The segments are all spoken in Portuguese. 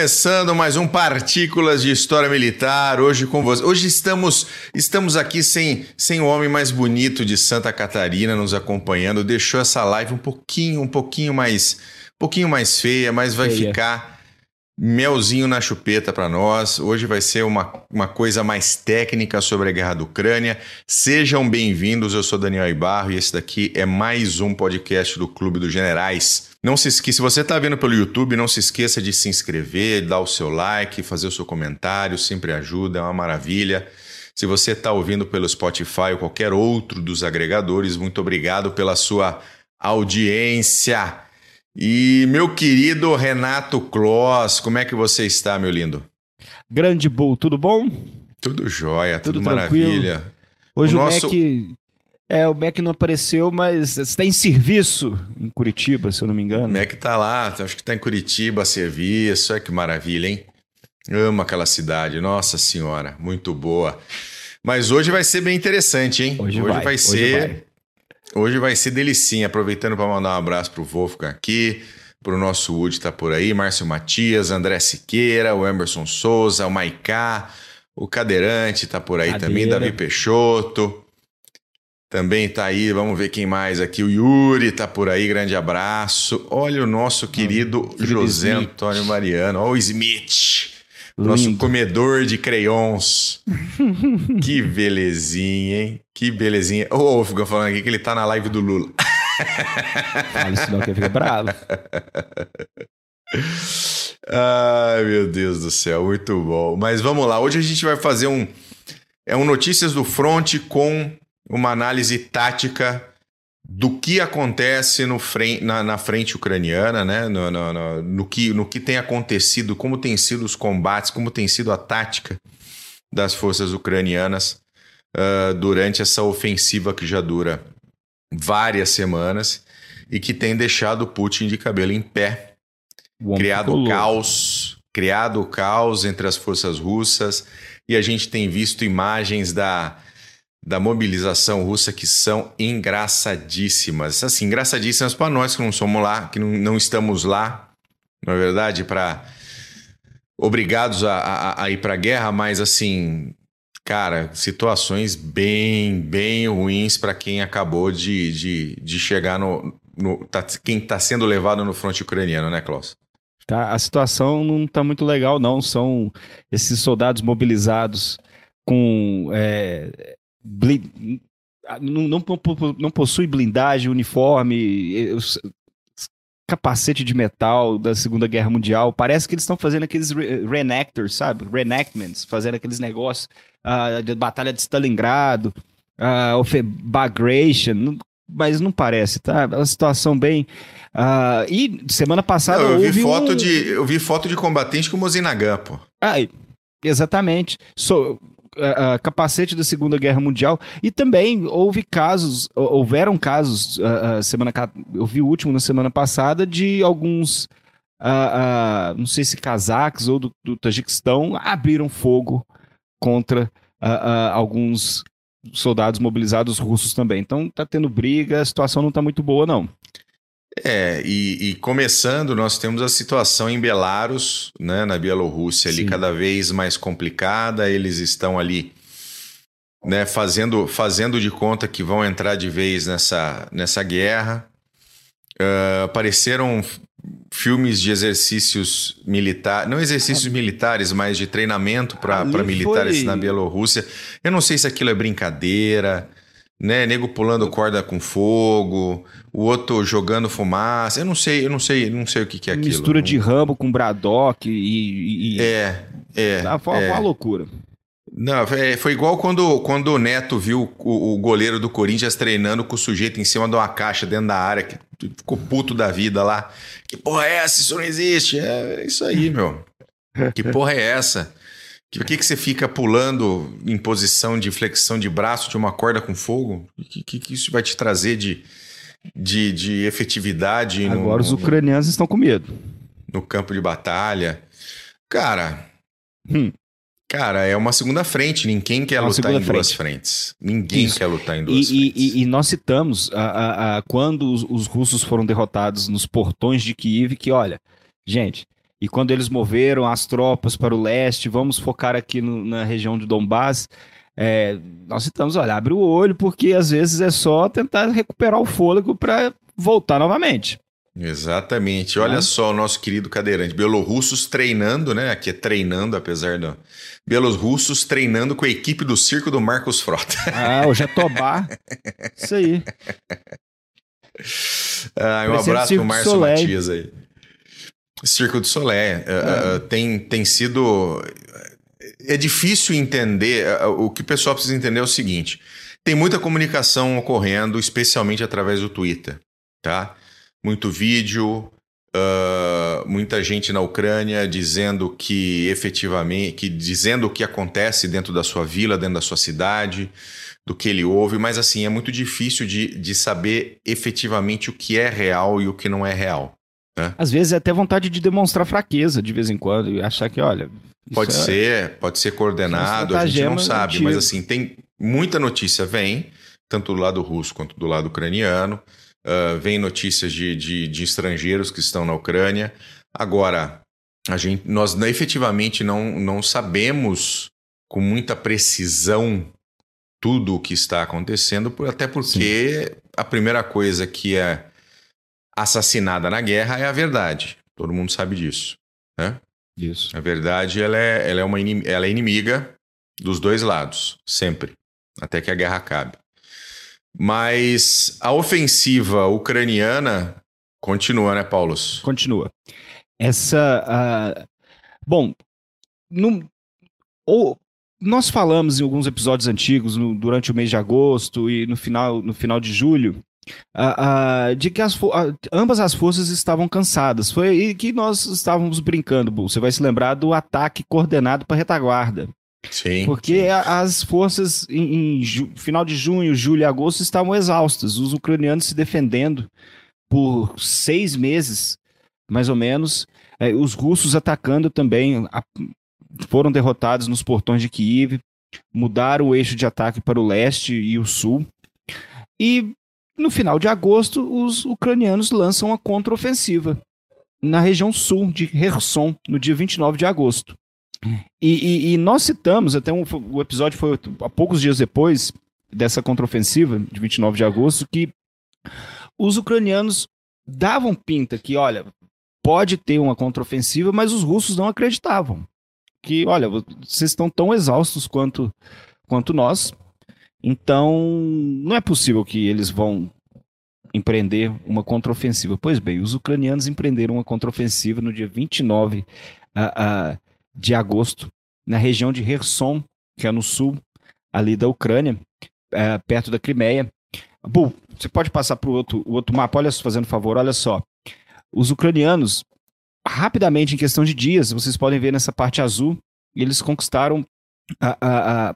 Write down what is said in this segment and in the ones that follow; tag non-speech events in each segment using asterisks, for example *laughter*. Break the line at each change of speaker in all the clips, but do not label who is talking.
começando mais um Partículas de História Militar, hoje com você. Hoje estamos estamos aqui sem, sem o homem mais bonito de Santa Catarina nos acompanhando. Deixou essa live um pouquinho, um pouquinho mais, um pouquinho mais feia, mas vai
Feia.
ficar melzinho na chupeta para nós. Hoje vai ser uma, uma coisa mais técnica sobre a guerra da Ucrânia. Sejam bem-vindos, eu sou Daniel Ibarro e esse daqui é mais um podcast do Clube dos Generais. Não se esqueça, se você está vendo pelo YouTube, não se esqueça de se inscrever, dar o seu like, fazer o seu comentário, sempre ajuda, é uma maravilha. Se você está ouvindo pelo Spotify ou qualquer outro dos agregadores, muito obrigado pela sua audiência. E meu querido Renato Kloss, como é que você está, meu lindo?
Grande Bull, tudo bom?
Tudo jóia, tudo,
Tudo
maravilha.
Hoje
O
o,
nosso-
Mac. É, o Mac não apareceu, mas está em serviço em Curitiba, se eu não me engano.
O Mac tá lá, acho que tá em Curitiba a serviço, olha que maravilha, hein? Amo aquela cidade, nossa senhora, muito boa. Mas hoje vai ser bem interessante, hein?
Hoje vai, hoje
ser.
vai.
Hoje vai ser delicinha. Aproveitando para mandar um abraço pro Wolfgang aqui, pro nosso Wood tá por aí, Márcio Matias, André Siqueira, o Emerson Souza, o Maiká, o Cadeirante tá por aí também,
Cadeira.
Davi Peixoto. Também tá aí, vamos ver quem mais aqui. O Yuri tá por aí, grande abraço. Olha o nosso querido
querido
José
Smith.
Antônio Mariano. Olha o Smith, nosso
Lindo.
comedor de crayons. *laughs* que belezinha, hein? Que belezinha. Ô, oh, ficou falando aqui que ele tá na live do Lula.
Fala isso não, que fica bravo. *laughs*
Ai, meu Deus do céu, muito bom. Mas vamos lá, hoje a gente vai fazer um é um notícias do front com uma análise tática do que acontece no fren- na, na frente ucraniana, né? No, no- no- no que, no que tem acontecido, como tem sido os combates, como tem sido a tática das forças ucranianas ah, durante essa ofensiva que já dura várias semanas e que tem deixado Putin de cabelo em pé criado caos, criado caos entre as forças russas e a gente tem visto imagens da, da mobilização russa que são engraçadíssimas. Assim, engraçadíssimas para nós que não somos lá, que não, não estamos lá, na verdade, para obrigados a, a, a ir para a guerra, mas assim, cara, situações bem, bem ruins para quem acabou de, de, de chegar no, no tá, quem está sendo levado no fronte ucraniano, né, Klaus?
Tá? A situação não tá muito legal, não. São esses soldados mobilizados com. É, bli- não, não, não possui blindagem, uniforme, capacete de metal da Segunda Guerra Mundial. Parece que eles estão fazendo aqueles re- reenactors, sabe? Reenactments, fazendo aqueles negócios ah, de batalha de Stalingrado, ah, ofe- Bagration, mas não parece, tá? É uma situação bem. ah, e semana passada
Não, eu vi foto
um-
de eu vi foto de combatente com Mozinagã, pô.
ah, exatamente. So, ah, capacete da Segunda Guerra Mundial. E também houve casos, hou- houveram casos, ah, semana, eu vi o último na semana passada, de alguns, ah, não sei se cazaques ou do, do Tajiquistão, abriram fogo contra alguns soldados mobilizados russos também. Então tá tendo briga, a situação não tá muito boa, não.
É, e, e começando, nós temos a situação em Belarus, né, na Bielorrússia, ali
Sim.
cada vez mais complicada. Eles estão ali, né, fazendo, fazendo de conta que vão entrar de vez nessa, nessa guerra. Ah, apareceram filmes de exercícios militares, não exercícios militares, mas de treinamento para militares
foi-
na Bielorrússia. Eu não sei se aquilo é brincadeira, né? Nego pulando corda com fogo, o outro jogando fumaça. Eu não sei, eu não sei, não sei o que, que é aquilo.
Mistura de Rambo com Braddock e. e,
É, é.
Ah, foi,
é.
uma loucura.
Não, é, foi igual quando, quando o Neto viu o, o goleiro do Corinthians treinando com o sujeito em cima de uma caixa dentro da área, que ficou puto da vida lá. Que porra é essa? Isso não existe. É isso aí, meu. Que porra é essa? Por que, que você fica pulando em posição de flexão de braço de uma corda com fogo? O que, que, que isso vai te trazer de, de, de efetividade no-
Agora os
no,
ucranianos estão com medo.
no campo de batalha? Cara,
Hum.
Cara, é uma segunda frente. Ninguém quer
É
lutar em
segunda
duas
frente.
frentes. Ninguém
Isso.
quer lutar em duas
e-
frentes.
e- e nós citamos a- a- a- quando os, os russos foram derrotados nos portões de Kiev que, olha, gente, e quando eles moveram as tropas para o leste, vamos focar aqui no, na região de Donbass, é, nós estamos, olha, abre o olho, porque às vezes é só tentar recuperar o fôlego para voltar novamente.
Exatamente. Olha é. só o nosso querido cadeirante. Belorussos treinando, né? Aqui é treinando, apesar do. Belorussos treinando com a equipe do circo do Marcos Frota.
Ah, o Jatobá. *laughs* Isso aí.
Ah, um abraço pro Márcio Matias aí. Circo do Solé. É. Uh, tem, tem sido. É difícil entender. Uh, o que o pessoal precisa entender é o seguinte: tem muita comunicação ocorrendo, especialmente através do Twitter, tá? Muito vídeo, uh, muita gente na Ucrânia dizendo que efetivamente, que dizendo o que acontece dentro da sua vila, dentro da sua cidade, do que ele ouve, mas assim, é muito difícil de, de saber efetivamente o que é real e o que não é real.
Né? Às vezes é até vontade de demonstrar fraqueza de vez em quando e achar que, olha.
Pode é... ser, pode ser coordenado, a gente não sabe, mas assim, tem muita notícia vem, tanto do lado russo quanto do lado ucraniano. Uh, vem notícias de, de, de, estrangeiros que estão na Ucrânia. Agora, a gente, nós efetivamente não, não sabemos com muita precisão tudo o que está acontecendo, até porque Sim. a primeira coisa que é assassinada na guerra é a verdade. Todo mundo sabe disso. Né?
Isso.
A verdade ela é, ela é, uma inimiga, ela é inimiga dos dois lados, sempre, até que a guerra acabe. Mas a ofensiva ucraniana continua, né, Paulo?
Continua. Essa. Uh, bom, no, ou, nós falamos em alguns episódios antigos, no, durante o mês de agosto e no final, no final de julho, uh, de que as, ambas as forças estavam cansadas. Foi aí que nós estávamos brincando, Você vai se lembrar do ataque coordenado para retaguarda.
Sim.
Porque sim. as forças em, em final de junho, julho e agosto estavam exaustas. Os ucranianos se defendendo por seis meses, mais ou menos. É, os russos atacando também. A, foram derrotados nos portões de Kiev. Mudaram o eixo de ataque para o leste e o sul. E no final de agosto, os ucranianos lançam uma contraofensiva na região sul de Kherson, no dia 29 de agosto. E, e, e nós citamos, até um, o episódio foi há poucos dias depois dessa contraofensiva, de 29 de agosto, que os ucranianos davam pinta que, olha, pode ter uma contraofensiva, mas os russos não acreditavam. Que, olha, vocês estão tão exaustos quanto, quanto nós, então não é possível que eles vão empreender uma contraofensiva. Pois bem, os ucranianos empreenderam uma contraofensiva no dia 29 uh, uh, de agosto, na região de Kherson, que é no sul ali da Ucrânia, é, perto da Crimeia. Bu, você pode passar para o outro, outro mapa, olha, fazendo favor, olha só. Os ucranianos, rapidamente, em questão de dias, vocês podem ver nessa parte azul, eles conquistaram a, a, a,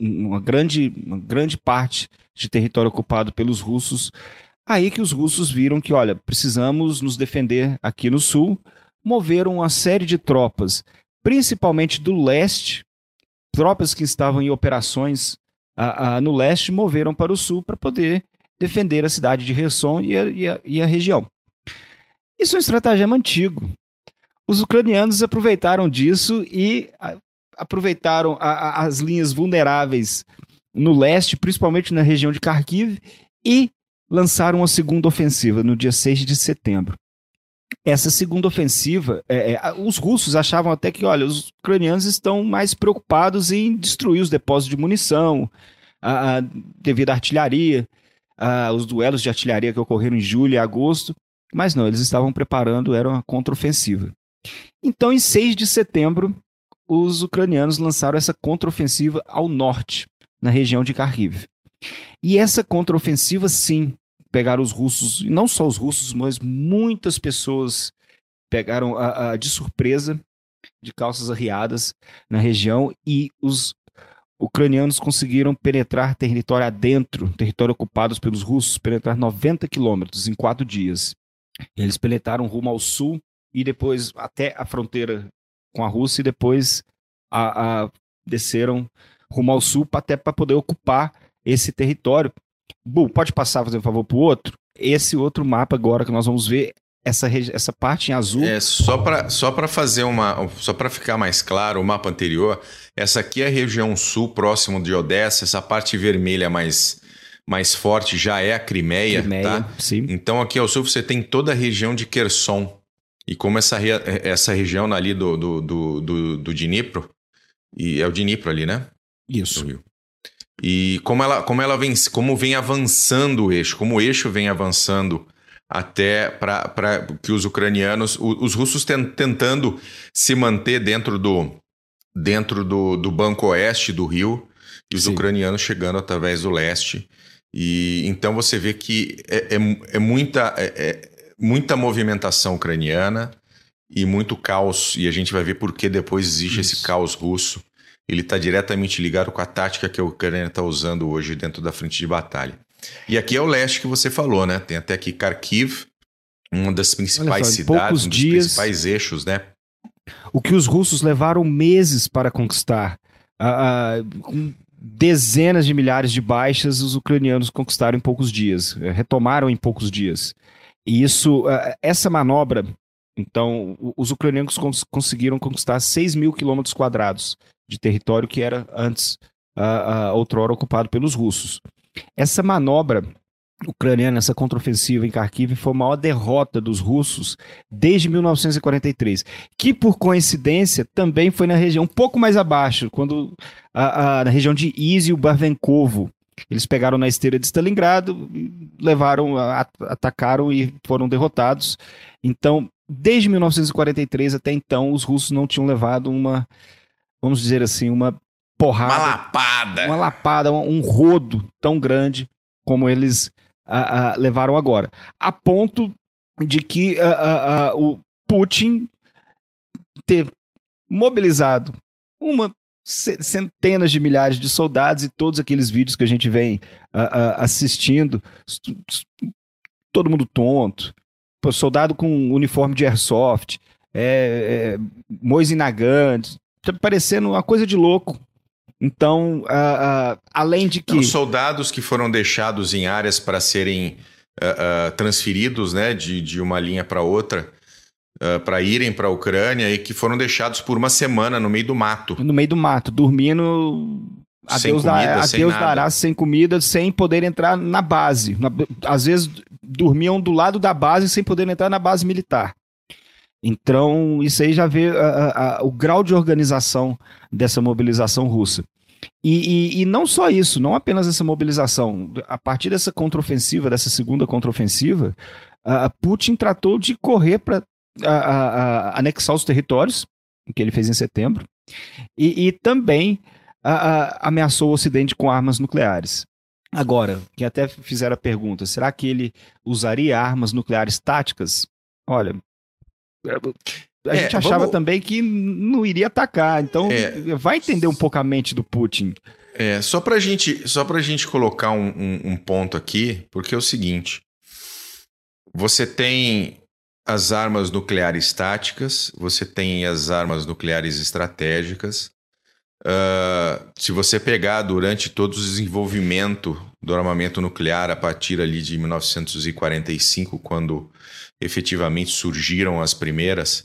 uma, grande, uma grande parte de território ocupado pelos russos. Aí que os russos viram que, olha, precisamos nos defender aqui no sul, moveram uma série de tropas principalmente do leste, tropas que estavam em operações no leste moveram para o sul para poder defender a cidade de Kherson e a, e a, e a região. Isso é um estratagema antigo. Os ucranianos aproveitaram disso e aproveitaram as linhas vulneráveis no leste, principalmente na região de Kharkiv, e lançaram uma segunda ofensiva no dia 6 de setembro essa segunda ofensiva, é, é, os russos achavam até que, olha, os ucranianos estão mais preocupados em destruir os depósitos de munição, a, a, devido à artilharia, a, os duelos de artilharia que ocorreram em julho e agosto, mas não, eles estavam preparando, era uma contraofensiva. Então, em 6 de setembro, os ucranianos lançaram essa contraofensiva ao norte, na região de Kharkiv. E essa contraofensiva, sim, pegaram os russos, e não só os russos, mas muitas pessoas pegaram a, a, de surpresa, de calças arriadas na região, e os ucranianos conseguiram penetrar território adentro, território ocupado pelos russos, penetrar 90 quilômetros em quatro dias. Eles penetraram rumo ao sul e depois até a fronteira com a Rússia e depois a, a desceram rumo ao sul até para poder ocupar esse território. Bu, pode passar, fazer um favor, para o outro? Esse outro mapa agora que nós vamos ver essa, essa parte em azul.
É só para só para fazer uma só para ficar mais claro o mapa anterior. Essa aqui é a região sul, próximo de Odessa. Essa parte vermelha mais mais forte já é a Crimeia, Crimeia tá?
Sim.
Então aqui ao sul você tem toda a região de Kherson. E como essa, re, essa região ali do, do, do, do, do Dnipro, e é o Dnipro ali, né?
Isso.
E como ela, como ela vem, como vem avançando o eixo, como o eixo vem avançando até para que os ucranianos, os, os russos ten, tentando se manter dentro do, dentro do, do banco oeste do rio e os Sim. ucranianos chegando através do leste. E então você vê que é, é, é muita, é, é, muita movimentação ucraniana e muito caos. E a gente vai ver por que depois existe Isso. esse caos russo. Ele está diretamente ligado com a tática que a Ucrânia está usando hoje dentro da frente de batalha. E aqui é o leste que você falou, né? Tem até aqui Kharkiv, uma das principais só, cidades, um dos dias, principais eixos, né?
O que os russos levaram meses para conquistar. Uh, uh, com dezenas de milhares de baixas, os ucranianos conquistaram em poucos dias, eh, retomaram em poucos dias. E isso, uh, essa manobra, então, os ucranianos cons conseguiram conquistar 6 mil quilômetros quadrados de território que era antes, outrora, ocupado pelos russos. Essa manobra ucraniana, essa contraofensiva em Kharkiv, foi a maior derrota dos russos desde 1943, que por coincidência também foi na região um pouco mais abaixo, quando a, a na região de Izio Barvenkovo. Eles pegaram na esteira de Stalingrado, levaram, atacaram e foram derrotados. Então, desde 1943 até então, os russos não tinham levado uma, vamos dizer assim, uma porrada.
Uma lapada.
Uma lapada, um rodo tão grande como eles levaram agora. A ponto de que o Putin ter mobilizado uma centenas de milhares de soldados e todos aqueles vídeos que a gente vem assistindo, todo mundo tonto, soldado com uniforme de airsoft, é, é, Moise Nagant, tá parecendo uma coisa de louco. Então, uh, uh, além de que.
Os soldados que foram deixados em áreas para serem uh, transferidos né, de, de uma linha para outra, para irem para a Ucrânia e que foram deixados por uma semana no meio do mato.
No meio do mato, dormindo. A sem Deus, comida, a Deus dará sem comida, sem poder entrar na base. Na, às vezes dormiam do lado da base sem poder entrar na base militar. Então, isso aí já vê a, a, o grau de organização dessa mobilização russa. E, e, e, não só isso, não apenas essa mobilização. A partir dessa contraofensiva, dessa segunda contraofensiva, a Putin tratou de correr para anexar os territórios, que ele fez em setembro, e, e também ameaçou o Ocidente com armas nucleares. Agora, que até fizeram a pergunta, será que ele usaria armas nucleares táticas? Olha, a é, gente achava vamos... também que não iria atacar. Então, é, vai entender um pouco a mente do Putin.
É, só pra gente, só pra gente colocar um, um, um ponto aqui, porque é o seguinte: você tem as armas nucleares táticas, você tem as armas nucleares estratégicas. Uh, se você pegar durante todo o desenvolvimento do armamento nuclear a partir ali de 1945, quando efetivamente surgiram as primeiras,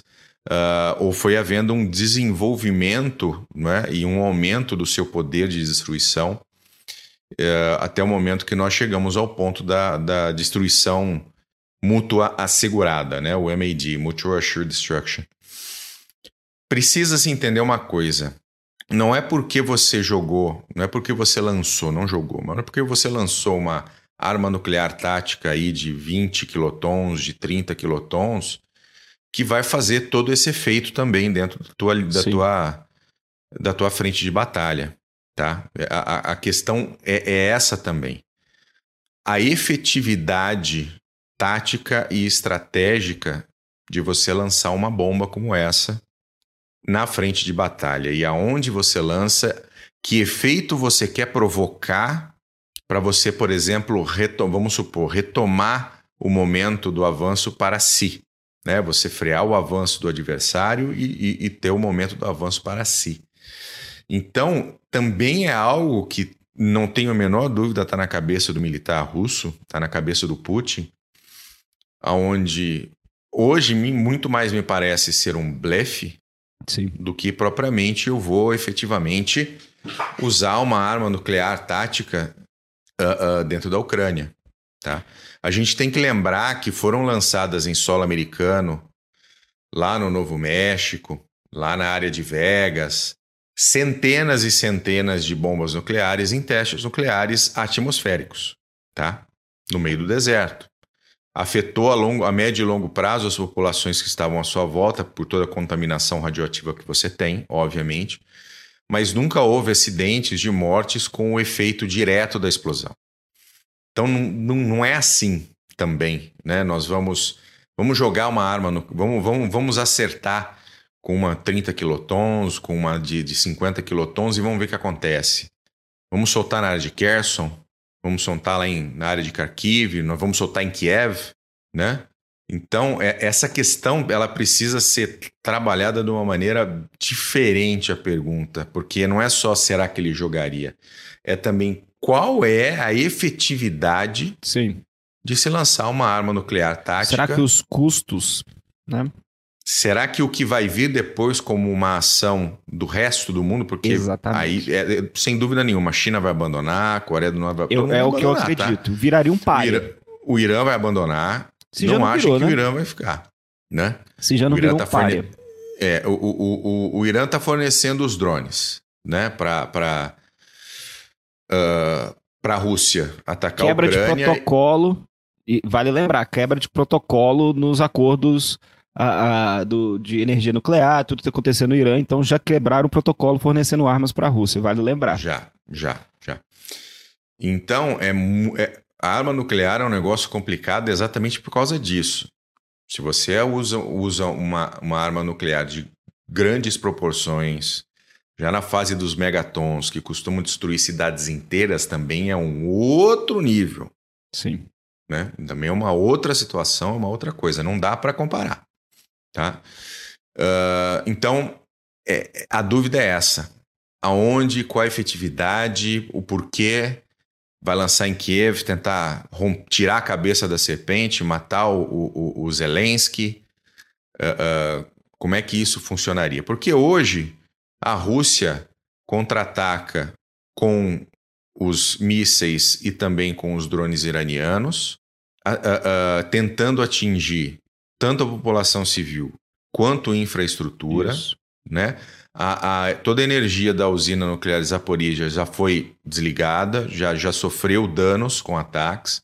uh, ou foi havendo um desenvolvimento né, e um aumento do seu poder de destruição uh, até o momento que nós chegamos ao ponto da, da destruição mútua assegurada, né, o MAD, Mutual Assured Destruction. Precisa se entender uma coisa. Não é porque você jogou, não é porque você lançou, não jogou, mas não é porque você lançou uma arma nuclear tática aí de 20 quilotons, de 30 quilotons, que vai fazer todo esse efeito também dentro da tua, da tua, da tua frente de batalha. Tá? A, a questão é, é essa também. A efetividade tática e estratégica de você lançar uma bomba como essa na frente de batalha e aonde você lança, que efeito você quer provocar para você, por exemplo, vamos supor, retomar o momento do avanço para si. Né? Você frear o avanço do adversário e, e, e ter o momento do avanço para si. Então, também é algo que não tenho a menor dúvida está na cabeça do militar russo, está na cabeça do Putin, aonde hoje muito mais me parece ser um blefe
Sim.
do que propriamente eu vou efetivamente usar uma arma nuclear tática uh, uh, dentro da Ucrânia. Tá? A gente tem que lembrar que foram lançadas em solo americano, lá no Novo México, lá na área de Vegas, centenas e centenas de bombas nucleares em testes nucleares atmosféricos, tá? No meio do deserto. Afetou a, longo, a médio e longo prazo as populações que estavam à sua volta por toda a contaminação radioativa que você tem, obviamente, mas nunca houve acidentes de mortes com o efeito direto da explosão. Então não, não é assim também, né? Nós vamos vamos jogar uma arma, no, vamos, vamos, vamos acertar com uma 30 quilotons, com uma de, de 50 quilotons e vamos ver o que acontece. Vamos soltar na área de Kherson, vamos soltar lá em, na área de Kharkiv, nós vamos soltar em Kiev, né? Então, é, essa questão ela precisa ser trabalhada de uma maneira diferente a pergunta, porque não é só será que ele jogaria, é também qual é a efetividade
Sim.
de se lançar uma arma nuclear tática.
Será que os custos, né?
Será que o que vai vir depois como uma ação do resto do mundo, porque
Exatamente.
aí, é, sem dúvida nenhuma, a China vai abandonar, a Coreia do Norte vai
eu, É o que eu tá? acredito. Tá? Viraria um pai.
O Irã, o Irã vai abandonar. Se não, não acho virou, que né? o Irã vai ficar, né?
Se já não virou tá um forne...
É, o, o, o, o Irã está fornecendo os drones, né? Para para uh, a Rússia atacar
quebra
a Ucrânia.
Quebra de protocolo. E vale lembrar, quebra de protocolo nos acordos a, a, do, de energia nuclear, tudo que está acontecendo no Irã, então já quebraram o protocolo fornecendo armas para a Rússia, vale lembrar.
Já, já, já. Então, é, é, a arma nuclear é um negócio complicado exatamente por causa disso. Se você usa, usa uma, uma arma nuclear de grandes proporções, já na fase dos megatons, que costumam destruir cidades inteiras, também é um outro nível.
Sim.
Né? Também é uma outra situação, é uma outra coisa. Não dá para comparar. Tá? Uh, então, é, a dúvida é essa. Aonde, qual a efetividade, o porquê vai lançar em Kiev, tentar tirar a cabeça da serpente, matar o, o, o Zelensky. Uh, uh, como é que isso funcionaria? Porque hoje a Rússia contra-ataca com os mísseis e também com os drones iranianos, tentando atingir tanto a população civil quanto infraestrutura, Isso. né? A, a, toda a energia da usina nuclear Zaporizhia já foi desligada, já, já sofreu danos com ataques.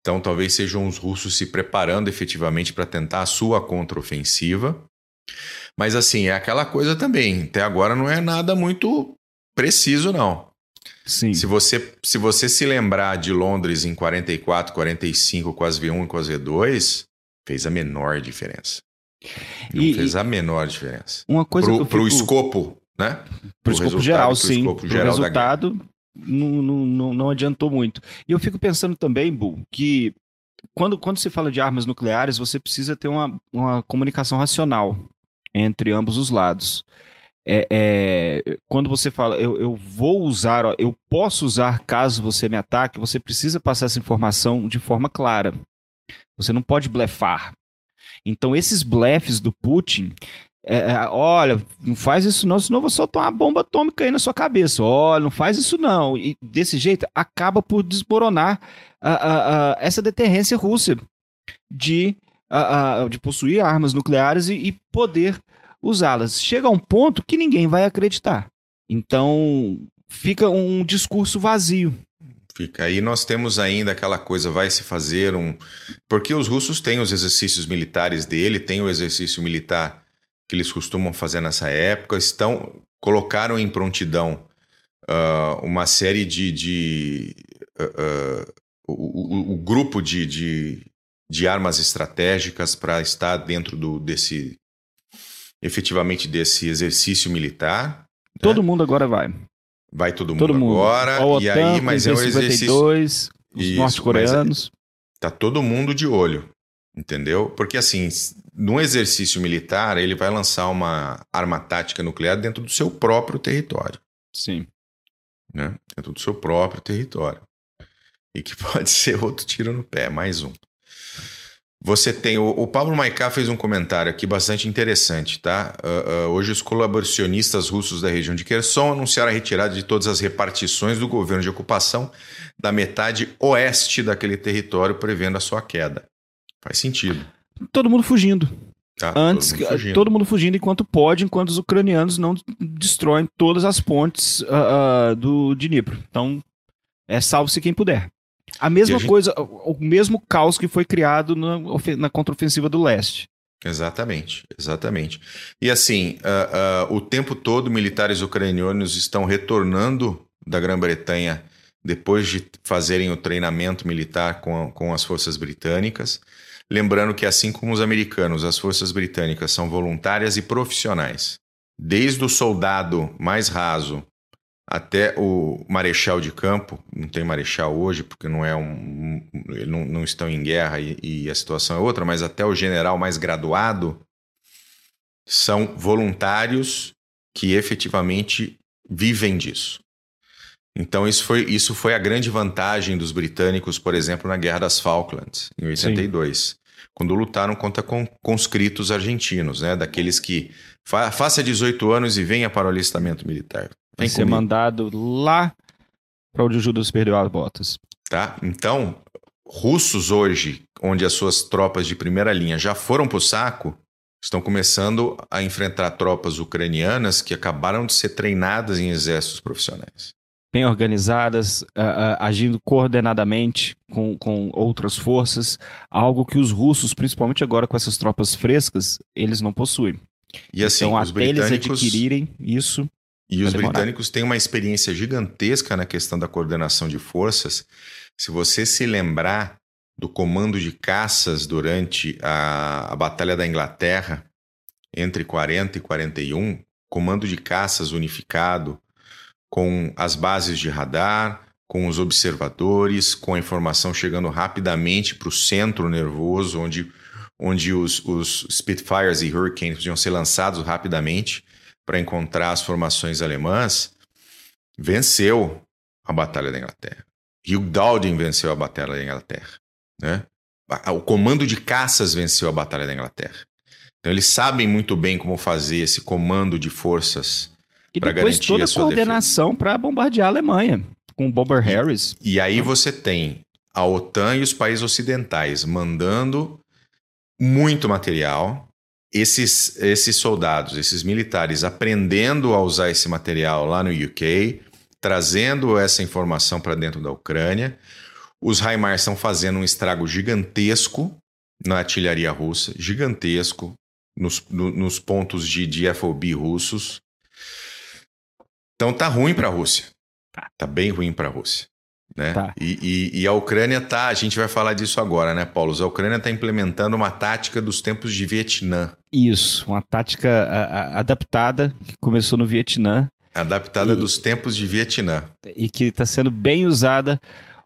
Então, talvez sejam os russos se preparando efetivamente para tentar a sua contraofensiva. Mas, assim, é aquela coisa também. Até agora não é nada muito preciso, não.
Sim.
Se você, se você se lembrar de Londres em 44, 45, com as V1 e com as V2, fez a menor diferença. Não e, fez a menor diferença.
Uma coisa
pro, fico... pro escopo, né?
Pro, escopo geral, pro sim. Escopo geral pro resultado não, não, não adiantou muito. E eu fico pensando também, Bu, que quando, quando se fala de armas nucleares, você precisa ter uma, uma comunicação racional entre ambos os lados. É, é, quando você fala, eu, eu vou usar, ó, eu posso usar caso você me ataque, você precisa passar essa informação de forma clara. Você não pode blefar. Então, esses blefs do Putin, é, é, olha, não faz isso não, senão eu vou soltar uma bomba atômica aí na sua cabeça. Olha, não faz isso não. E desse jeito, acaba por desmoronar essa deterrência russa de, de possuir armas nucleares e, e poder usá-las. Chega a um ponto que ninguém vai acreditar. Então, fica um discurso vazio.
Fica aí, nós temos ainda aquela coisa, vai se fazer um. Porque os russos têm os exercícios militares dele, tem o exercício militar que eles costumam fazer nessa época, estão colocaram em prontidão uh, uma série de. de uh, o, o, o, grupo de, de, de armas estratégicas para estar dentro do, desse. efetivamente desse exercício militar.
Todo né? mundo agora vai.
Vai todo mundo, todo mundo. agora. OTAN, e aí, mas é o exercício.
os norte-coreanos.
Tá todo mundo de olho, entendeu? Porque assim, num exercício militar, ele vai lançar uma arma tática nuclear dentro do seu próprio território.
Sim.
Né? Dentro do seu próprio território. E que *laughs* pode ser outro tiro no pé, mais um. Você tem. O, o Pablo Maiká fez um comentário aqui bastante interessante, tá? Uh, uh, hoje, os colaboracionistas russos da região de Kherson anunciaram a retirada de todas as repartições do governo de ocupação da metade oeste daquele território, prevendo a sua queda. Faz sentido.
Todo mundo fugindo. Tá, Antes, todo mundo, fugindo. todo mundo fugindo enquanto pode, enquanto os ucranianos não destroem todas as pontes uh, do Dnipro. Então, é salve-se quem puder. A mesma a gente... coisa, o mesmo caos que foi criado na, na contraofensiva do leste.
Exatamente, exatamente. E assim, uh, uh, o tempo todo militares ucranianos estão retornando da Grã-Bretanha depois de fazerem o treinamento militar com, com as forças britânicas. Lembrando que, assim como os americanos, as forças britânicas são voluntárias e profissionais. Desde o soldado mais raso até o marechal de campo, não tem marechal hoje porque não é um, não, não estão em guerra e, e, a situação é outra, mas até o general mais graduado são voluntários que efetivamente vivem disso. Então isso foi, isso foi a grande vantagem dos britânicos, por exemplo, na Guerra das Falklands, em 82, Sim. quando lutaram contra conscritos argentinos, né, daqueles que fa faça 18 anos e venha para o alistamento militar.
Vai ser mandado lá para onde o Judas perdeu as botas.
Tá? Então, russos hoje, onde as suas tropas de primeira linha já foram para o saco, estão começando a enfrentar tropas ucranianas que acabaram de ser treinadas em exércitos profissionais.
Bem organizadas, uh, uh, agindo coordenadamente com, com outras forças, algo que os russos, principalmente agora com essas tropas frescas, eles não possuem.
E assim, então,
até britânicos... eles adquirirem isso,
e os britânicos têm uma experiência gigantesca na questão da coordenação de forças. Se você se lembrar do comando de caças durante a, a Batalha da Inglaterra, entre 40 e 41, comando de caças unificado, com as bases de radar, com os observadores, com a informação chegando rapidamente para o centro nervoso, onde, onde os, os Spitfires e Hurricanes podiam ser lançados rapidamente para encontrar as formações alemãs, venceu a Batalha da Inglaterra. Hugh Dowding venceu a Batalha da Inglaterra. Né? O comando de caças venceu a Batalha da Inglaterra. Então eles sabem muito bem como fazer esse comando de forças para garantir
toda
a sua
coordenação para bombardear a Alemanha com o Bomber Harris.
E, e aí você tem a OTAN e os países ocidentais mandando muito material, esses, esses soldados, esses militares, aprendendo a usar esse material lá no UK, trazendo essa informação para dentro da Ucrânia. Os HIMARS estão fazendo um estrago gigantesco na artilharia russa, gigantesco nos, no, nos pontos de, de FOB russos. Então tá ruim para a Rússia. Tá. tá bem ruim para a Rússia. Né? Tá. E, e, e, a Ucrânia tá, a gente vai falar disso agora, né, Paulo? A Ucrânia está implementando uma tática dos tempos de Vietnã.
Isso, uma tática a, a, adaptada que começou no Vietnã.
Adaptada e, dos tempos de Vietnã.
E que está sendo bem usada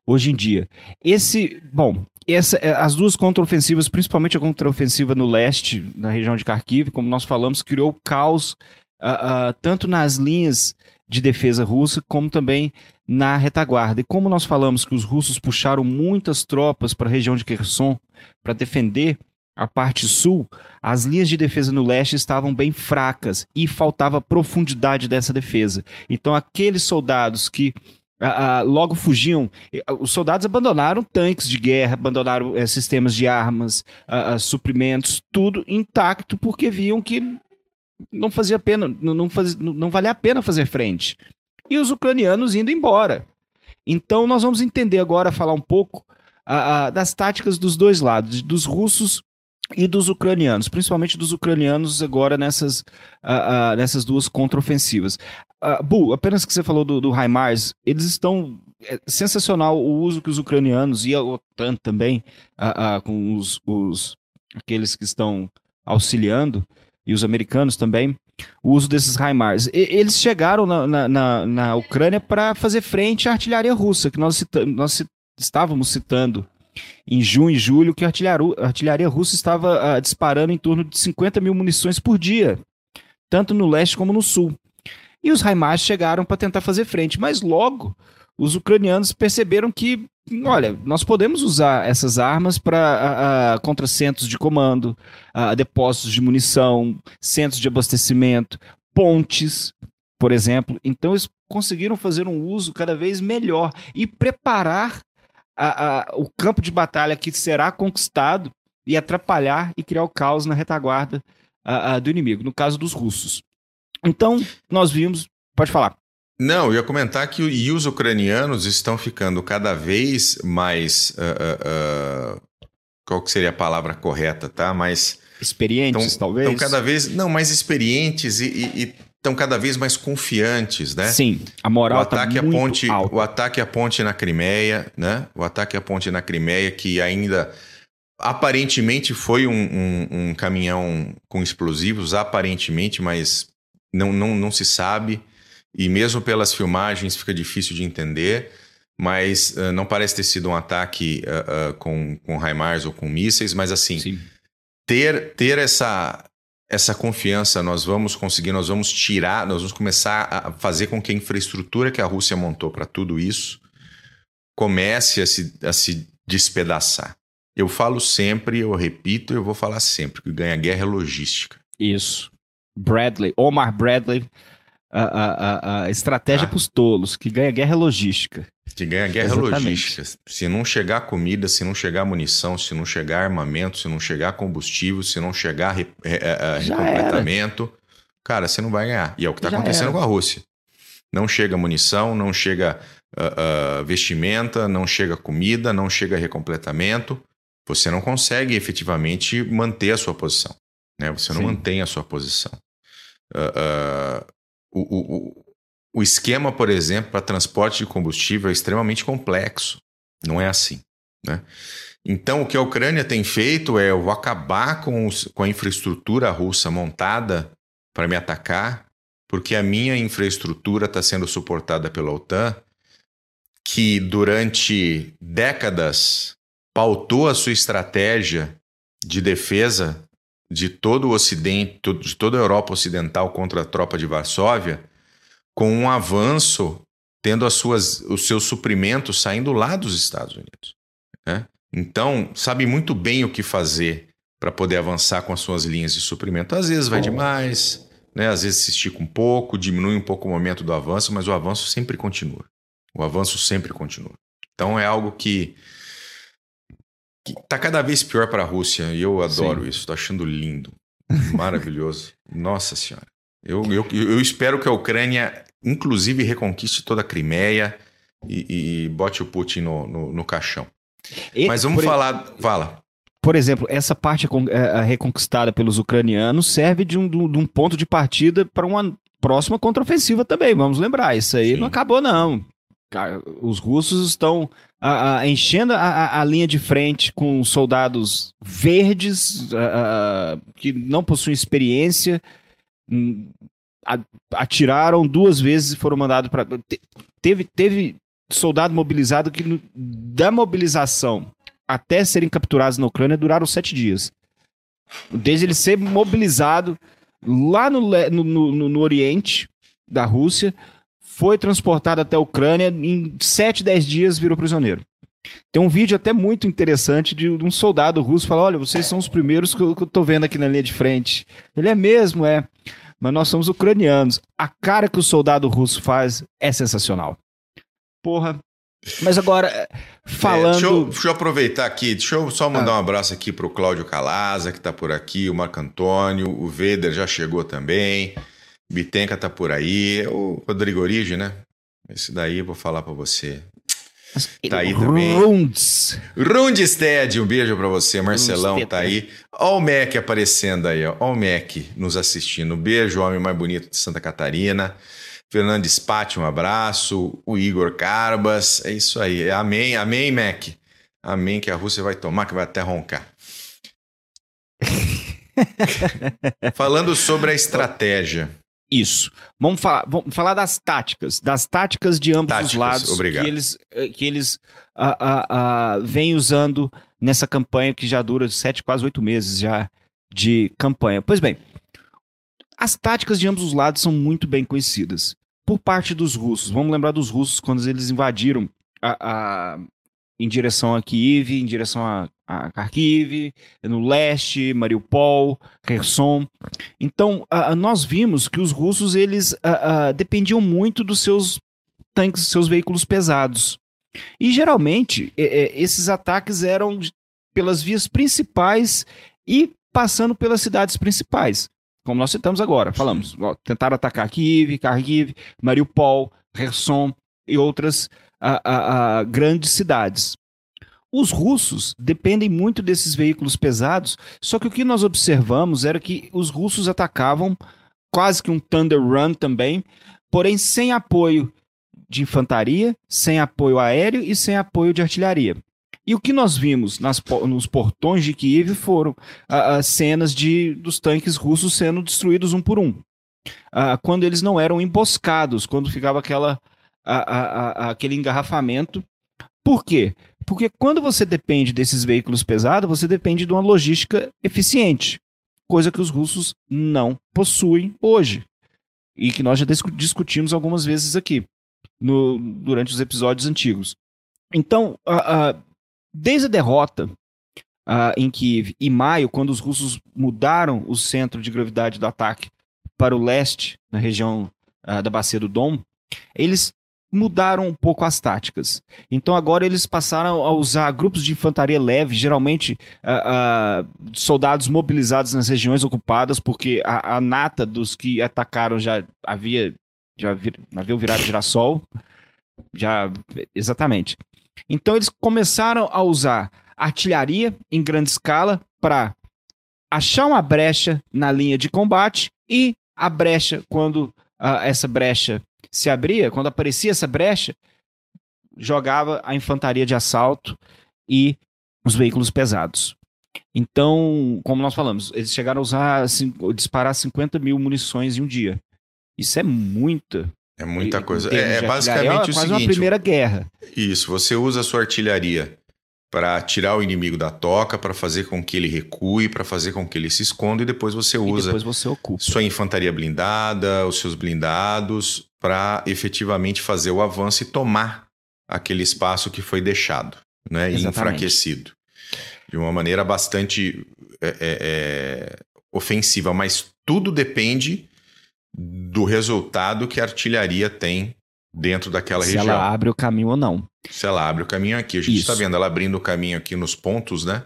hoje em dia. Esse, bom, essa, é, as duas contraofensivas, principalmente a contraofensiva no leste, na região de Kharkiv, como nós falamos, criou caos uh, uh, tanto nas linhas de defesa russa, como também na retaguarda. E como nós falamos que os russos puxaram muitas tropas para a região de Kherson para defender a parte sul, as linhas de defesa no leste estavam bem fracas e faltava profundidade dessa defesa. Então, aqueles soldados que logo fugiam. Os soldados abandonaram tanques de guerra, abandonaram uh, sistemas de armas, suprimentos, tudo intacto, porque viam que não fazia pena, não, não valia a pena fazer frente. E os ucranianos indo embora. Então nós vamos entender agora, falar um pouco uh, uh, das táticas dos dois lados, dos russos e dos ucranianos, principalmente dos ucranianos agora nessas, nessas duas contraofensivas. Uh, Bu, apenas que você falou do, do HIMARS, eles estão. É sensacional o uso que os ucranianos e a OTAN também, com os, os, aqueles que estão auxiliando, e os americanos também, o uso desses HIMARS. Eles chegaram na, na, na, Ucrânia para fazer frente à artilharia russa, que nós, cita, nós estávamos citando em junho e julho, que a artilharia, artilharia russa estava uh, disparando em torno de 50 mil munições por dia, tanto no leste como no sul. E os HIMARS chegaram para tentar fazer frente, mas logo os ucranianos perceberam que olha, nós podemos usar essas armas para contra centros de comando, depósitos de munição, centros de abastecimento, pontes, por exemplo. Então eles conseguiram fazer um uso cada vez melhor e preparar a, a, o campo de batalha que será conquistado e atrapalhar e criar o caos na retaguarda a, do inimigo, no caso dos russos. Então, nós vimos. Pode falar.
Não, eu ia comentar que e os ucranianos estão ficando cada vez mais. Uh, uh, qual que seria a palavra correta, tá? Mais.
Experientes, tão, talvez?
Estão cada vez. Não, mais experientes e estão cada vez mais confiantes, né?
Sim, a moral
o tá ataque
tá
à ponte,
alta.
O ataque à ponte na Crimeia, né? O ataque à ponte na Crimeia, que ainda aparentemente foi um, um, um caminhão com explosivos, aparentemente, mas não, não, não se sabe. E mesmo pelas filmagens fica difícil de entender. Mas uh, não parece ter sido um ataque uh, uh, com, com HIMARS ou com mísseis, mas assim, ter, ter essa, essa confiança, nós vamos conseguir, nós vamos tirar, nós vamos começar a fazer com que a infraestrutura que a Rússia montou para tudo isso comece a se, a se despedaçar. Eu falo sempre, eu repito, eu vou falar sempre, que ganha guerra é logística.
Isso. Bradley, Omar Bradley, a, a, a estratégia ah. para os tolos, que ganha guerra é logística.
Que ganha guerra é Exatamente. logística. Se não chegar comida, se não chegar munição, se não chegar armamento, se não chegar combustível, se não chegar re, recompletamento, cara, você não vai ganhar. E é o que está acontecendo era. com a Rússia. Não chega munição, não chega uh, uh, vestimenta, não chega comida, não chega recompletamento. Você não consegue efetivamente manter a sua posição. Né? Você não Sim. mantém a sua posição. Uh, o, o, o esquema, por exemplo, para transporte de combustível é extremamente complexo. Não é assim. Né? Então, o que a Ucrânia tem feito é: eu vou acabar com, os, com a infraestrutura russa montada para me atacar, porque a minha infraestrutura está sendo suportada pela OTAN, que durante décadas pautou a sua estratégia de defesa de todo o Ocidente, de toda a Europa Ocidental contra a tropa de Varsóvia com um avanço tendo as suas, os seus suprimentos saindo lá dos Estados Unidos. Né? Então, sabe muito bem o que fazer para poder avançar com as suas linhas de suprimento. Às vezes vai demais, né? às vezes se estica um pouco, diminui um pouco o momento do avanço, mas o avanço sempre continua. O avanço sempre continua. Então é algo que está cada vez pior para a Rússia e eu adoro Sim. isso, estou achando lindo, maravilhoso. *laughs* Nossa Senhora. Eu, eu, eu espero que a Ucrânia inclusive reconquiste toda a Crimeia e, e bote o Putin no, no, no caixão. E, Mas vamos falar. Fala.
Por exemplo, essa parte é, reconquistada pelos ucranianos serve de um, de um ponto de partida para uma próxima contraofensiva também. Vamos lembrar, isso aí Sim. não acabou, não. Os russos estão a, a, enchendo a, a, linha de frente com soldados verdes que não possuem experiência, hum, atiraram duas vezes e foram mandados para. Teve, teve soldado mobilizado que, da mobilização até serem capturados na Ucrânia, duraram sete dias. Desde ele ser mobilizado lá no, no, no, no Oriente da Rússia, foi transportado até a Ucrânia, em sete, dez dias virou prisioneiro. Tem um vídeo até muito interessante de, um soldado russo falando: Olha, vocês são os primeiros que eu, tô vendo aqui na linha de frente. Ele é mesmo, é mas nós somos ucranianos. A cara que o soldado russo faz é sensacional. Porra. Mas agora, falando. É,
deixa, eu, deixa, eu, aproveitar aqui, deixa eu só mandar ah. um abraço aqui pro Cláudio Calaza, que tá por aqui, o Marco Antônio, o Veder já chegou também, Bitenca tá por aí, o Rodrigo Origi, né? Esse daí eu vou falar para você. Tá aí também. Runds. Rundstead, um beijo para você. Marcelão tá aí. Ó o Mac aparecendo aí, ó. Ó o Mac nos assistindo. Um beijo, homem mais bonito de Santa Catarina. Fernando Spati, um abraço. O Igor Carbas. É isso aí. Amém, amém, Mac. Amém que a Rússia vai tomar, que vai até roncar. *laughs* Falando sobre a estratégia.
Isso. Vamos falar, vamos falar das táticas, das táticas de ambos táticas, os lados
obrigado.
que eles, eh, que eles uh, uh, uh, vêm usando nessa campanha que já dura sete, quase oito meses já de campanha. Pois bem, as táticas de ambos os lados são muito bem conhecidas. Por parte dos russos, vamos lembrar dos russos quando eles invadiram a, a em direção a Kiev, em direção a, a Kharkiv, no leste, Mariupol, Kherson. Então, uh, nós vimos que os russos eles uh, uh, dependiam muito dos seus tanques, seus veículos pesados. E geralmente esses ataques eram pelas vias principais e passando pelas cidades principais. Como nós citamos agora, falamos, ó, tentaram atacar Kiev, Kharkiv, Mariupol, Kherson e outras grandes cidades. Os russos dependem muito desses veículos pesados, só que o que nós observamos era que os russos atacavam quase que um Thunder Run também, porém sem apoio de infantaria, sem apoio aéreo e sem apoio de artilharia. E o que nós vimos nas, nos portões de Kiev foram uh, cenas de, dos tanques russos sendo destruídos um por um. Quando eles não eram emboscados, quando ficava aquela, aquele engarrafamento. Por quê? Porque quando você depende desses veículos pesados, você depende de uma logística eficiente, coisa que os russos não possuem hoje. E que nós já discutimos algumas vezes aqui, no, durante os episódios antigos. Então, desde a derrota em Kiev, em maio, quando os russos mudaram o centro de gravidade do ataque para o leste, na região da Bacia do Dom, eles mudaram um pouco as táticas. Então agora eles passaram a usar grupos de infantaria leve, geralmente uh, uh, soldados mobilizados nas regiões ocupadas, porque a, a, nata dos que atacaram já havia já vir, havia virado girassol, já exatamente. Então eles começaram a usar artilharia em grande escala para achar uma brecha na linha de combate e a brecha quando uh, essa brecha se abria, quando aparecia essa brecha, jogava a infantaria de assalto e os veículos pesados. Então, como nós falamos, eles chegaram a usar, assim, disparar 50 mil munições em um dia. Isso é muita.
É muita coisa. É, é basicamente é o seguinte.
uma primeira guerra.
Isso, você usa a sua artilharia para tirar o inimigo da toca, para fazer com que ele recue, para fazer com que ele se esconda e depois você usa
depois você
sua infantaria blindada, os seus blindados para efetivamente fazer o avanço e tomar aquele espaço que foi deixado né, e enfraquecido. De uma maneira bastante é, é, é, ofensiva, mas tudo depende do resultado que a artilharia tem dentro daquela
Se
região.
Se ela abre o caminho ou não.
Se ela abre o caminho aqui. A gente está vendo ela abrindo o caminho aqui nos pontos, né?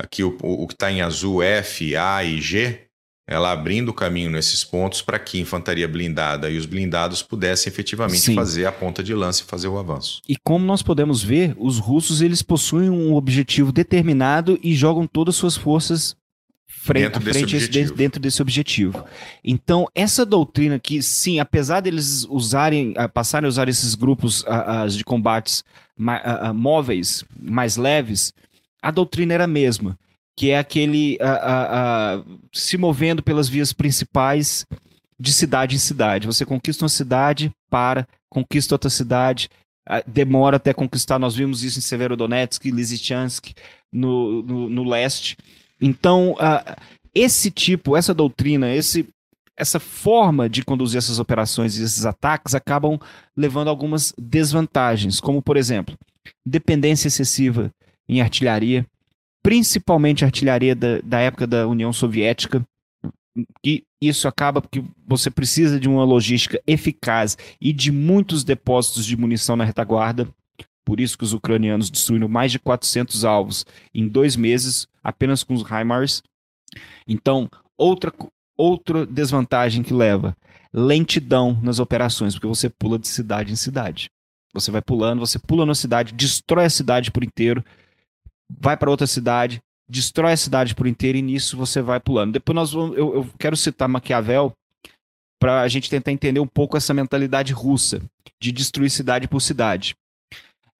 Aqui o, o, o que está em azul, F, A e G, ela abrindo o caminho nesses pontos para que a infantaria blindada e os blindados pudessem efetivamente Sim. fazer a ponta de lança e fazer o avanço.
E como nós podemos ver, os russos eles possuem um objetivo determinado e jogam todas as suas forças frente, dentro, desse frente desse, dentro desse objetivo. Então, essa doutrina que, sim, apesar deles usarem, passarem a usar esses grupos de combates móveis, mais leves, a doutrina era a mesma que é aquele uh, uh, uh, se movendo pelas vias principais de cidade em cidade. Você conquista uma cidade, para, conquista outra cidade, demora até conquistar. Nós vimos isso em Severodonetsk, Lysychansk, no, no, no leste. Então, esse tipo, essa doutrina, esse, essa forma de conduzir essas operações e esses ataques acabam levando algumas desvantagens, como, por exemplo, dependência excessiva em artilharia, principalmente artilharia da, da época da União Soviética, que isso acaba porque você precisa de uma logística eficaz e de muitos depósitos de munição na retaguarda. Por isso que os ucranianos destruíram mais de 400 alvos em dois meses, apenas com os HIMARS. Então, outra, outra desvantagem que leva, lentidão nas operações, porque você pula de cidade em cidade. Você vai pulando, você pula na cidade, destrói a cidade por inteiro, vai para outra cidade, destrói a cidade por inteiro e nisso você vai pulando. Depois nós vamos, eu, eu quero citar Maquiavel para a gente tentar entender um pouco essa mentalidade russa de destruir cidade por cidade.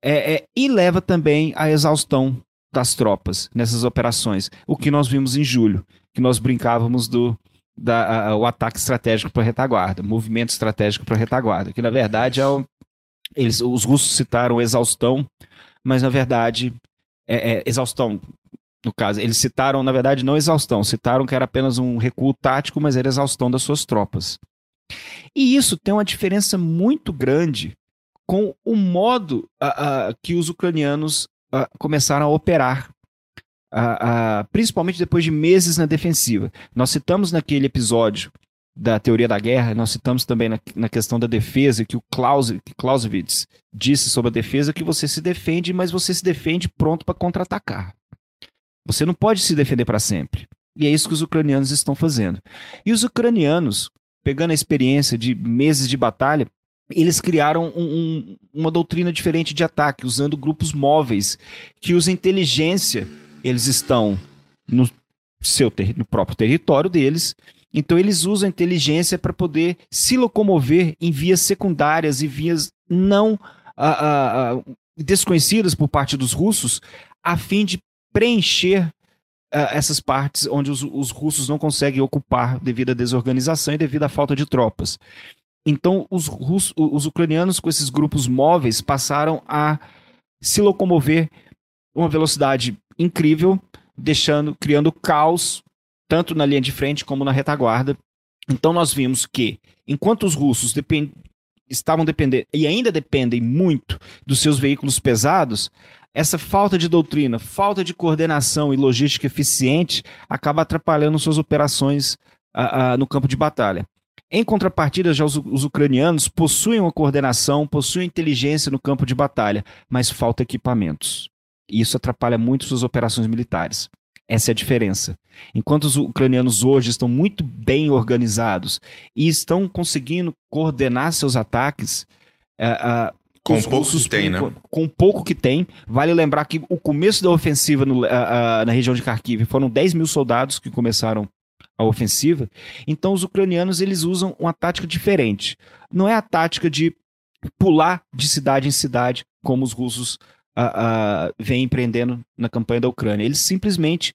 É, é, e leva também à exaustão das tropas nessas operações. O que nós vimos em julho, que nós brincávamos do da, a, o ataque estratégico para retaguarda, movimento estratégico para retaguarda, que na verdade é o, eles, os russos citaram exaustão, mas na verdade é, é, exaustão, no caso. Eles citaram, na verdade, não exaustão, citaram que era apenas um recuo tático, mas era exaustão das suas tropas. E isso tem uma diferença muito grande com o modo a, a, que os ucranianos uh, começaram a operar, uh, principalmente depois de meses na defensiva. Nós citamos naquele episódio da teoria da guerra, nós citamos também na, na questão da defesa, que o Clausewitz disse sobre a defesa que você se defende, mas você se defende pronto para contra-atacar. Você não pode se defender para sempre. E é isso que os ucranianos estão fazendo. E os ucranianos, pegando a experiência de meses de batalha, eles criaram um, um, uma doutrina diferente de ataque, usando grupos móveis que usam inteligência. Eles estão no, seu no próprio território deles, então eles usam a inteligência para poder se locomover em vias secundárias e vias não desconhecidas por parte dos russos, a fim de preencher essas partes onde os, os, russos não conseguem ocupar devido à desorganização e devido à falta de tropas. Então, os, russos, os ucranianos, com esses grupos móveis, passaram a se locomover uma velocidade incrível, deixando, criando caos tanto na linha de frente como na retaguarda. Então, nós vimos que, enquanto os russos depend... estavam dependendo e ainda dependem muito dos seus veículos pesados, essa falta de doutrina, falta de coordenação e logística eficiente acaba atrapalhando suas operações uh, uh, no campo de batalha. Em contrapartida, já os, os, ucranianos possuem uma coordenação, possuem inteligência no campo de batalha, mas falta equipamentos. E isso atrapalha muito suas operações militares. Essa é a diferença. Enquanto os ucranianos hoje estão muito bem organizados e estão conseguindo coordenar seus ataques, uh,
com pouco que tem, né?
Com pouco que tem. Vale lembrar que o começo da ofensiva no, uh, uh, na região de Kharkiv foram 10 mil soldados que começaram a ofensiva. Então os ucranianos eles usam uma tática diferente. Não é a tática de pular de cidade em cidade, como os russos uh, vêm empreendendo na campanha da Ucrânia. Eles simplesmente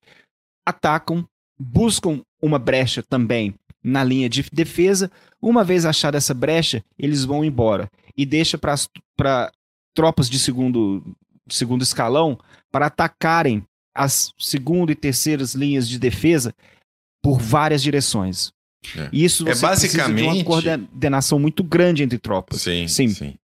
atacam, buscam uma brecha também na linha de defesa. Uma vez achada essa brecha, eles vão embora e deixa para tropas de segundo, segundo escalão para atacarem as segunda e terceiras linhas de defesa por várias direções. É. Isso
é basicamente
uma coordenação muito grande entre tropas.
Sim, sim, sim.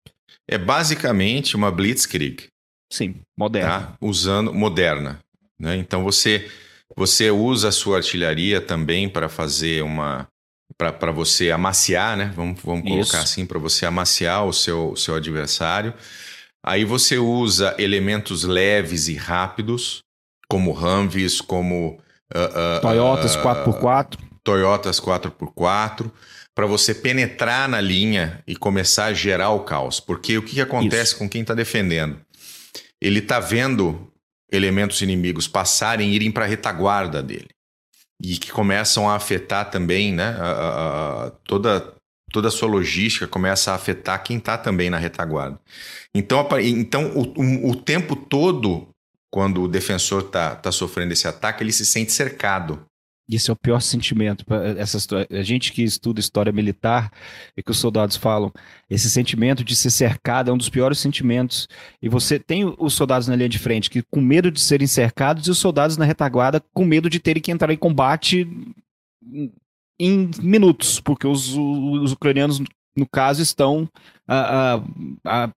É basicamente uma blitzkrieg.
Sim, moderna. Tá?
Usando moderna, né? Então você você usa a sua artilharia também para fazer uma para você amaciar, né? Vamos, vamos colocar assim, para você amaciar o seu, seu adversário. Aí você usa elementos leves e rápidos, como Humvees, como.
Uh, uh, Toyotas uh, 4x4.
Toyotas 4x4, para você penetrar na linha e começar a gerar o caos. Porque o que, que acontece Isso. com quem está defendendo? Ele está vendo elementos inimigos passarem irem para a retaguarda dele e que começam a afetar também, né? A, a, toda, toda a sua logística começa a afetar quem está também na retaguarda. Então, então o, o, tempo todo, quando o defensor está tá sofrendo esse ataque, ele se sente cercado.
Esse é o pior sentimento. Essa a gente que estuda história militar e que os soldados falam, esse sentimento de ser cercado é um dos piores sentimentos. E você tem os soldados na linha de frente que com medo de serem cercados e os soldados na retaguarda com medo de terem que entrar em combate em minutos, porque os, os ucranianos, no caso, estão a, a, a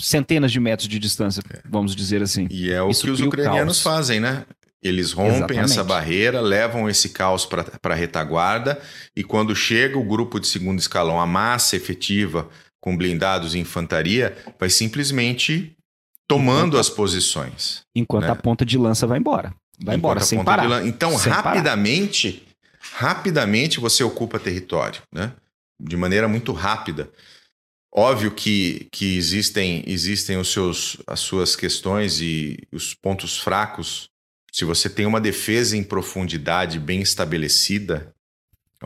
centenas de metros de distância, vamos dizer assim.
E é o Isso que os ucranianos fazem, né? Eles rompem Exatamente. essa barreira, levam esse caos para a retaguarda e quando chega o grupo de segundo escalão, a massa efetiva com blindados e infantaria, vai simplesmente tomando enquanto, as posições.
Enquanto né? a ponta de lança vai embora. Vai enquanto embora, sem parar. Lan...
Então, sem rapidamente, parar. rapidamente você ocupa território, né? De maneira muito rápida. Óbvio que, que existem, existem os seus, as suas questões e os pontos fracos se você tem uma defesa em profundidade bem estabelecida,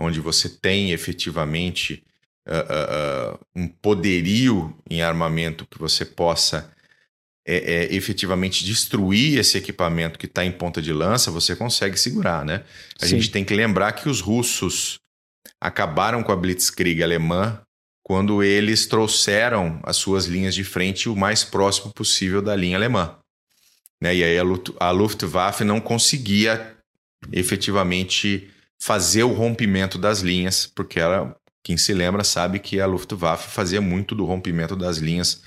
onde você tem efetivamente uh, uh, um poderio em armamento que você possa é, é, efetivamente destruir esse equipamento que está em ponta de lança, você consegue segurar, né? A Sim. gente tem que lembrar que os russos acabaram com a Blitzkrieg alemã quando eles trouxeram as suas linhas de frente o mais próximo possível da linha alemã. Né? E aí a Luftwaffe não conseguia efetivamente fazer o rompimento das linhas, porque ela Quem se lembra sabe que a Luftwaffe fazia muito do rompimento das linhas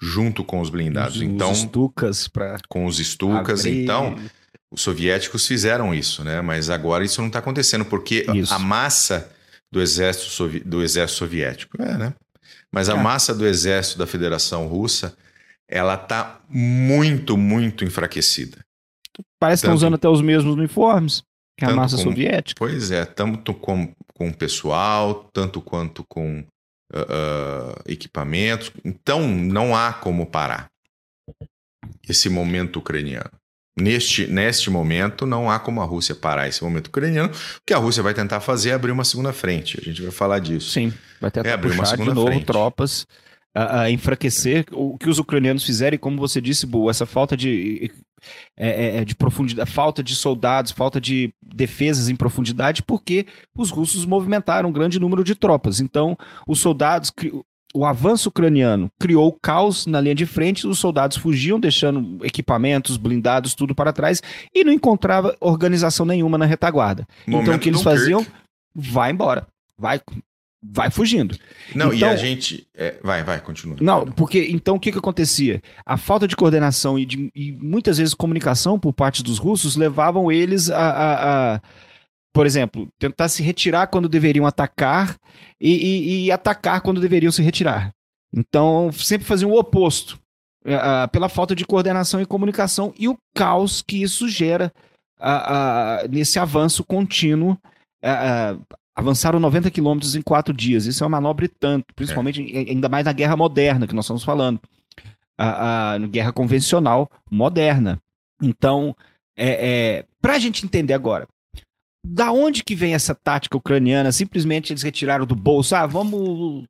junto com os blindados.
Os,
então,
os Stukas para
com os Stukas, então os soviéticos fizeram isso, né? Mas agora isso não está acontecendo porque
Isso.
a massa do exército, sovi- do exército soviético, é, né? Mas a
É.
massa do exército da Federação Russa, ela tá muito, muito enfraquecida.
Parece que estão
Tanto-
usando até os mesmos uniformes que a massa
como-
soviética.
Pois é, tanto com, com pessoal, tanto quanto com ah, ah, equipamentos. Então, não há como parar esse momento ucraniano. Neste, neste momento, não há como a Rússia parar esse momento ucraniano. O que a Rússia vai tentar fazer é abrir uma segunda frente. A gente vai falar disso.
Sim, vai tentar
É, abrir uma
puxar de
segunda
novo
frente.
tropas a, a enfraquecer o que os ucranianos fizeram e como você disse, Bu, essa falta de é, é, é, de profundidade, falta de soldados, falta de defesas em profundidade, porque os russos movimentaram um grande número de tropas. Então, os soldados, o avanço ucraniano criou caos na linha de frente, os soldados fugiam, deixando equipamentos, blindados, tudo para trás, e não encontrava organização nenhuma na retaguarda. então, o
Momento
que eles faziam? Vai embora, vai, vai fugindo.
Não, e
Então-
a gente. é, vai, vai, continua.
Não, porque então o que, que acontecia? A falta de coordenação e, de- e muitas vezes comunicação por parte dos russos levavam eles a, a- a, por exemplo, tentar se retirar quando deveriam atacar e, e- e atacar quando deveriam se retirar. Então sempre faziam o oposto, ah, pela falta de coordenação e comunicação e o caos que isso gera ah, ah, nesse avanço contínuo. Avançaram 90 quilômetros em quatro dias. Isso é uma manobra e tanto, principalmente em- ainda mais na guerra moderna que nós estamos falando. A, a- na guerra convencional moderna. Então, é, para a gente entender agora, da onde que vem essa tática ucraniana? Simplesmente eles retiraram do bolso, ah, vamos,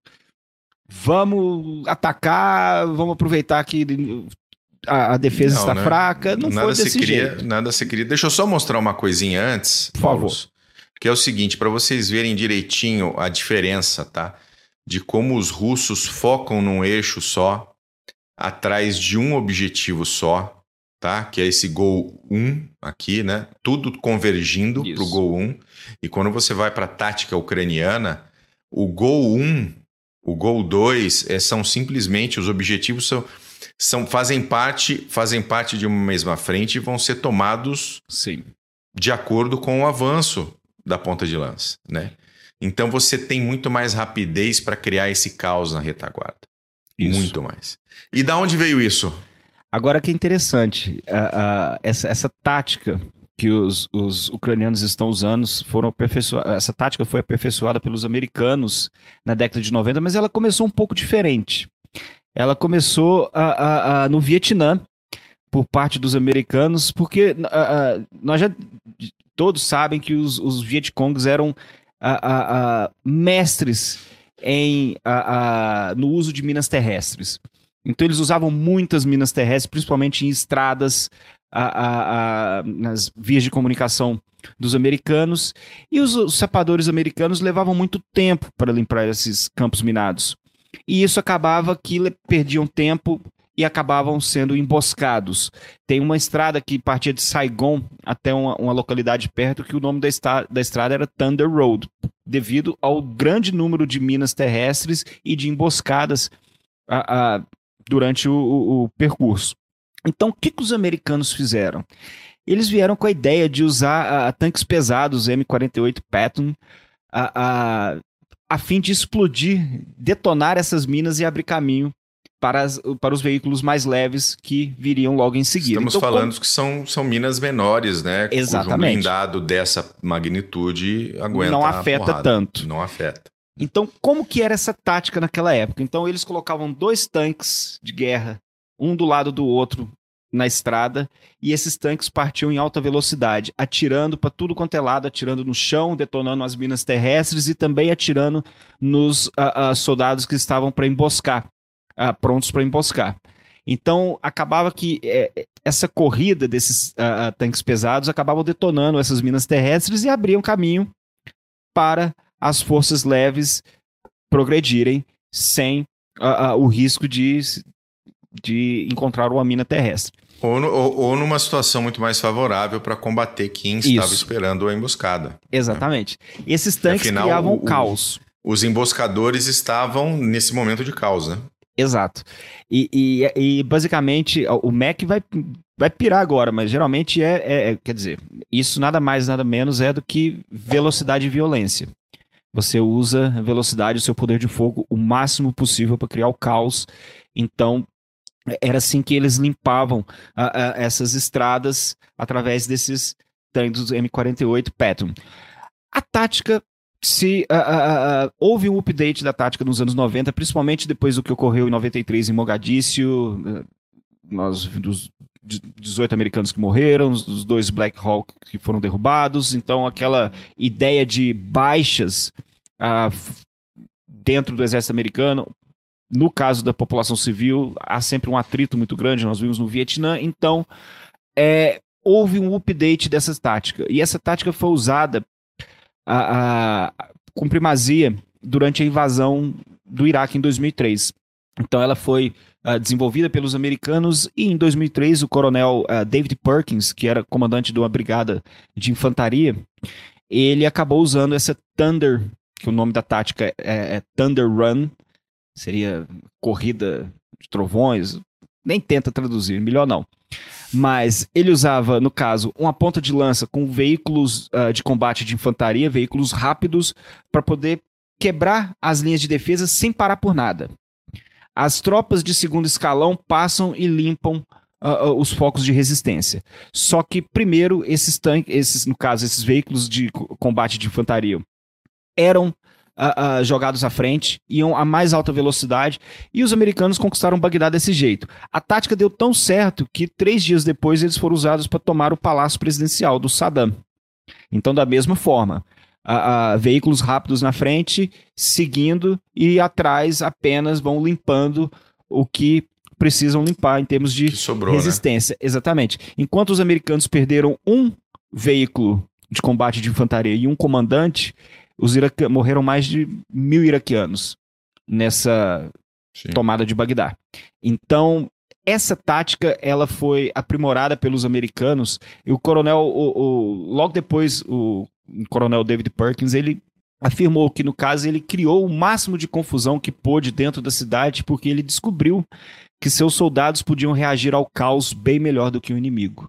vamos atacar, vamos aproveitar que a, a defesa
Não,
está
né?
fraca. Não
nada
foi
se
desse
cria,
jeito.
Nada se cria. Deixa eu só mostrar uma coisinha antes,
Por favor.
Que é o seguinte, para vocês verem direitinho a diferença, tá? De como os russos focam num eixo só, atrás de um objetivo só, tá? Que é esse gol 1 aqui, né? Tudo convergindo
Isso.
pro gol 1. E quando você vai para a tática ucraniana, o gol 1, o gol 2 é, são simplesmente os objetivos são são, fazem, parte, fazem parte de uma mesma frente e vão ser tomados
Sim.
de acordo com o avanço da ponta de lança, né? Então você tem muito mais rapidez para criar esse caos na retaguarda.
Isso.
Muito mais. E da onde veio isso?
Agora que é interessante, a- a- essa, essa tática que os, os ucranianos estão usando foram essa tática foi aperfeiçoada pelos americanos na década de 90, mas ela começou um pouco diferente. Ela começou a- a- a- no Vietnã por parte dos americanos, porque a- nós já todos sabem que os, os Vietcongs eram a- a mestres em, no uso de minas terrestres. Então eles usavam muitas minas terrestres, principalmente em estradas, nas vias de comunicação dos americanos. E os, os sapadores americanos levavam muito tempo para limpar esses campos minados. E isso acabava que perdiam tempo e acabavam sendo emboscados. Tem uma estrada que partia de Saigon até uma, uma localidade perto que o nome da, da estrada era Thunder Road, devido ao grande número de minas terrestres e de emboscadas a- a- durante o, o- o percurso. Então, o que, que os americanos fizeram? Eles vieram com a ideia de usar ah, tanques pesados M48 Patton a, a, a fim de explodir, detonar essas minas e abrir caminho para, as- para os veículos mais leves que viriam logo em seguida.
Estamos
Então,
falando que são, são minas menores, né?
Exatamente.
blindado dessa magnitude
como
aguenta
não afeta tanto.
Não afeta.
Então, como que era essa tática naquela época? Então, eles colocavam dois tanques de guerra, um do lado do outro na estrada, e esses tanques partiam em alta velocidade, atirando para tudo quanto é lado, atirando no chão, detonando as minas terrestres e também atirando nos soldados que estavam para emboscar, ah, prontos para emboscar. Então, acabava que eh, essa corrida desses ah, ah, tanques pesados acabavam detonando essas minas terrestres e abriam caminho para as forças leves progredirem sem ah, o risco de, de encontrar uma mina terrestre.
Ou, no- ou- ou numa situação muito mais favorável para combater quem estava
Isso.
esperando a emboscada.
Exatamente. E esses tanques
Afinal,
criavam
o-
caos.
os emboscadores estavam nesse momento de caos, né?
Exato. E, e, e, basicamente o Mac vai, vai pirar agora, mas geralmente é, é, é, Quer dizer, isso nada mais, nada menos é do que velocidade e violência. Você usa a velocidade, o seu poder de fogo, o máximo possível para criar o caos. Então, era assim que eles limpavam essas estradas através desses tanques M48 Patton. A tática se uh, uh, uh, houve um update da tática nos anos 90, principalmente depois do que ocorreu em 93 em Mogadíscio, eh, nós, dos 18 americanos que morreram, os dois Black Hawk que foram derrubados, então aquela ideia de baixas dentro do exército americano, no caso da população civil, há sempre um atrito muito grande, nós vimos no Vietnã, então é, houve um update dessa tática, e essa tática foi usada a, a, com primazia durante a invasão do Iraque em 2003. Então ela foi uh, desenvolvida pelos americanos e em 2003 o coronel uh, David Perkins, que era comandante de uma brigada de infantaria, ele acabou usando essa Thunder, que o nome da tática é, é Thunder Run, seria corrida de trovões, nem tenta traduzir, melhor não mas ele usava, no caso, uma ponta de lança com veículos uh, de combate de infantaria, veículos rápidos, para poder quebrar as linhas de defesa sem parar por nada. As tropas de segundo escalão passam e limpam uh, os focos de resistência. Só que primeiro esses tanques, esses, no caso, esses veículos de combate de infantaria eram uh, uh, jogados à frente, iam a mais alta velocidade, e os americanos conquistaram Bagdá desse jeito. A tática deu tão certo que três dias depois eles foram usados para tomar o palácio presidencial do Saddam. Então, da mesma forma, uh, veículos rápidos na frente, seguindo, e atrás apenas vão limpando o que precisam limpar em termos de sobrou, né? resistência. Né? Exatamente. Enquanto os americanos perderam um veículo de combate de infantaria e um comandante, os iraque... morreram mais de mil iraquianos nessa Sim. tomada de Bagdá. Então, essa tática ela foi aprimorada pelos americanos e o coronel, o, o, logo depois, o, o coronel David Perkins, ele afirmou que, no caso, ele criou o máximo de confusão que pôde dentro da cidade porque ele descobriu que seus soldados podiam reagir ao caos bem melhor do que o inimigo.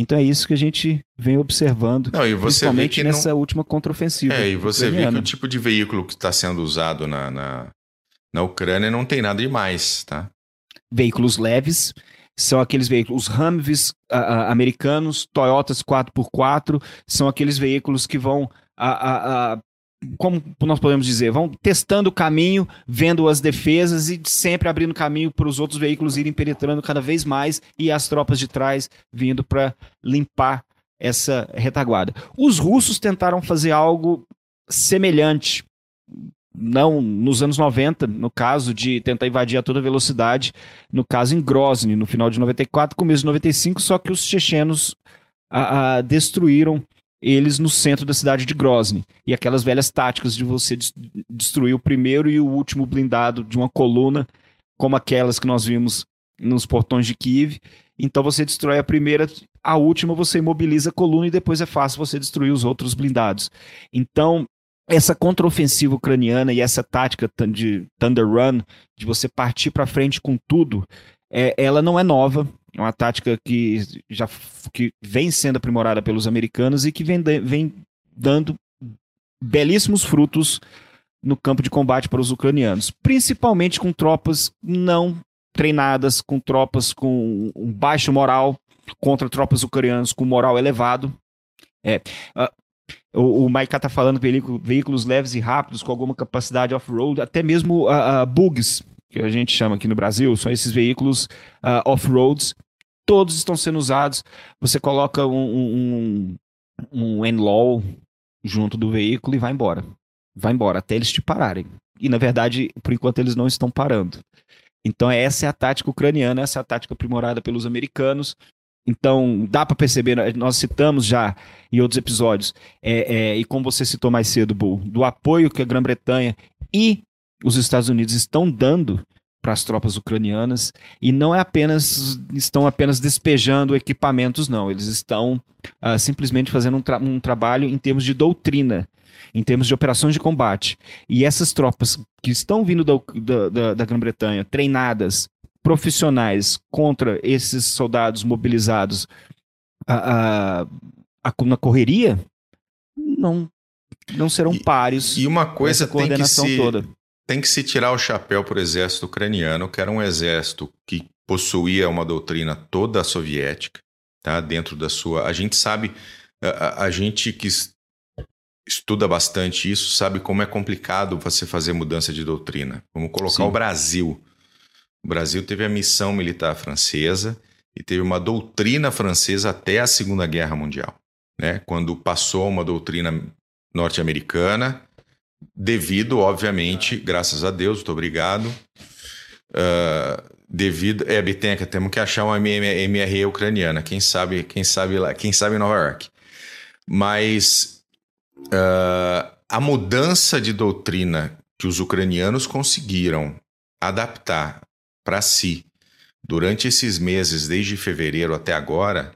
Então é isso que a gente vem observando,
não, você principalmente
nessa última contraofensiva.
É, e você ucraniana. vê que o tipo de veículo que está sendo usado na, na, na Ucrânia não tem nada demais, tá?
Veículos leves, são aqueles veículos Humvees uh, uh, americanos, Toyotas 4x4, são aqueles veículos que vão uh, como nós podemos dizer, vão testando o caminho, vendo as defesas e sempre abrindo caminho para os outros veículos irem penetrando cada vez mais e as tropas de trás vindo para limpar essa retaguarda. Os russos tentaram fazer algo semelhante, não nos anos 90, no caso de tentar invadir a toda velocidade, no caso em Grozny, no final de 94, começo de 95, só que os chechenos a, a, destruíram eles no centro da cidade de Grozny. E aquelas velhas táticas de você destruir o primeiro e o último blindado de uma coluna, como aquelas que nós vimos nos portões de Kiev. Então você destrói a primeira, a última você imobiliza a coluna e depois é fácil você destruir os outros blindados. Então, essa contraofensiva ucraniana e essa tática de Thunder Run, de você partir para frente com tudo, é, ela não é nova, é uma tática que já que vem sendo aprimorada pelos americanos e que vem, vem dando belíssimos frutos no campo de combate para os ucranianos, principalmente com tropas não treinadas, com tropas com um baixo moral contra tropas ucranianas com moral elevado. É, uh, o, o Maiká está falando veículos leves e rápidos com alguma capacidade off-road, até mesmo uh, uh, bugs que a gente chama aqui no Brasil, são esses veículos uh, off-roads, todos estão sendo usados. Você coloca um, um, um Enlaw junto do veículo e vai embora. Vai embora, até eles te pararem. E, na verdade, por enquanto, eles não estão parando. Então, essa é a tática ucraniana, essa é a tática aprimorada pelos americanos. Então, dá para perceber, nós citamos já em outros episódios, é, é, e como você citou mais cedo, Bull, do apoio que a Grã-Bretanha e os Estados Unidos estão dando para as tropas ucranianas e não é apenas estão apenas despejando equipamentos não eles estão uh, simplesmente fazendo um, tra um, trabalho em termos de doutrina em termos de operações de combate. E essas tropas que estão vindo da, da, da Grã-Bretanha, treinadas, profissionais, contra esses soldados mobilizados a, a, a, na correria, não, não serão
E-
páreos.
E uma coisa tem que, se,
toda.
Tem que se tirar o chapéu para o exército ucraniano, que era um exército que possuía uma doutrina toda soviética, tá? Dentro da sua. A gente sabe, a, a- gente que es- estuda bastante isso sabe como é complicado você fazer mudança de doutrina. Vamos colocar
Sim.
o Brasil. O Brasil teve a missão militar francesa e teve uma doutrina francesa até a Segunda Guerra Mundial, né? Quando passou uma doutrina norte-americana, devido, obviamente, graças a Deus, muito obrigado. ah, devido, é, Bitenca, temos que achar uma MRE ucraniana. Quem sabe, quem sabe lá, quem sabe em Nova York. Mas ah, a mudança de doutrina que os ucranianos conseguiram adaptar para si durante esses meses, desde fevereiro até agora,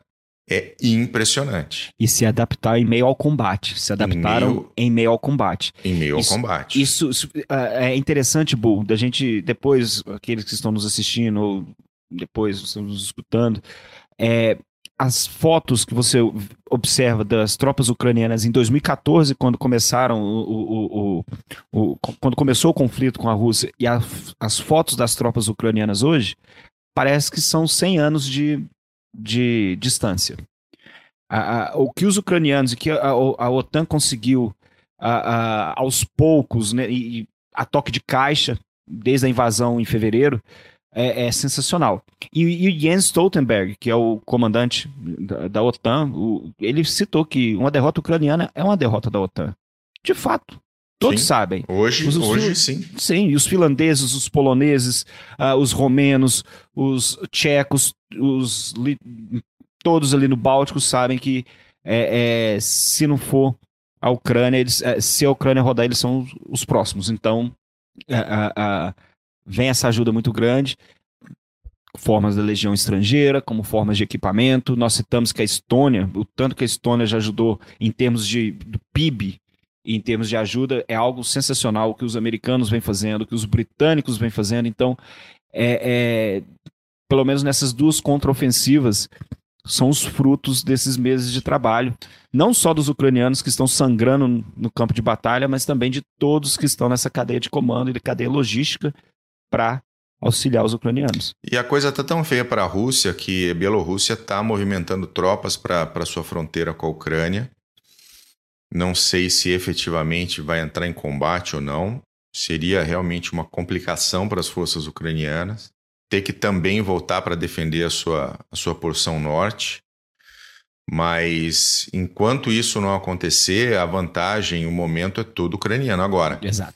é impressionante
E se adaptar em meio ao combate. Se adaptaram
meio-
em meio ao combate.
em meio
Isso-
ao combate.
Isso, isso, ah, é interessante, Bull, da gente, depois, aqueles que estão nos assistindo, ou depois estão nos escutando, é, as fotos que você observa das tropas ucranianas em 2014, quando começaram o, o- o- o- o- quando começou o conflito com a Rússia, e a- as fotos das tropas ucranianas hoje, parece que são 100 anos de, de distância. A- a- o que os ucranianos e que a, a OTAN conseguiu aos poucos, né, e, a toque de caixa, desde a invasão em fevereiro, é, é sensacional. E, e Jens Stoltenberg, que é o comandante da, da OTAN, o- ele citou que uma derrota ucraniana é uma derrota da OTAN. De fato, todos
Sim.
sabem.
Hoje,
Mas os
hoje sim.
Sim, e os finlandeses, os poloneses, ah, os romenos, os tchecos, os li- todos ali no Báltico sabem que é, é, se não for a Ucrânia, eles, é, se a Ucrânia rodar, eles são os, os próximos. Então, é, a- a- vem essa ajuda muito grande. Formas da legião estrangeira, como formas de equipamento. Nós citamos que a Estônia, o tanto que a Estônia já ajudou em termos de do PIB, em termos de ajuda, é algo sensacional o que os americanos vêm fazendo, o que os britânicos vêm fazendo. Então, é, é, pelo menos nessas duas contraofensivas, são os frutos desses meses de trabalho, não só dos ucranianos que estão sangrando no campo de batalha, mas também de todos que estão nessa cadeia de comando e de cadeia logística para auxiliar os ucranianos.
E a coisa tá tão feia para a Rússia que a Bielorrússia está movimentando tropas para sua fronteira com a Ucrânia. Não sei se efetivamente vai entrar em combate ou não. Seria realmente uma complicação para as forças ucranianas. Ter que também voltar para defender a sua, a sua porção norte. Mas enquanto isso não acontecer, a vantagem, o momento é todo ucraniano agora
Exato.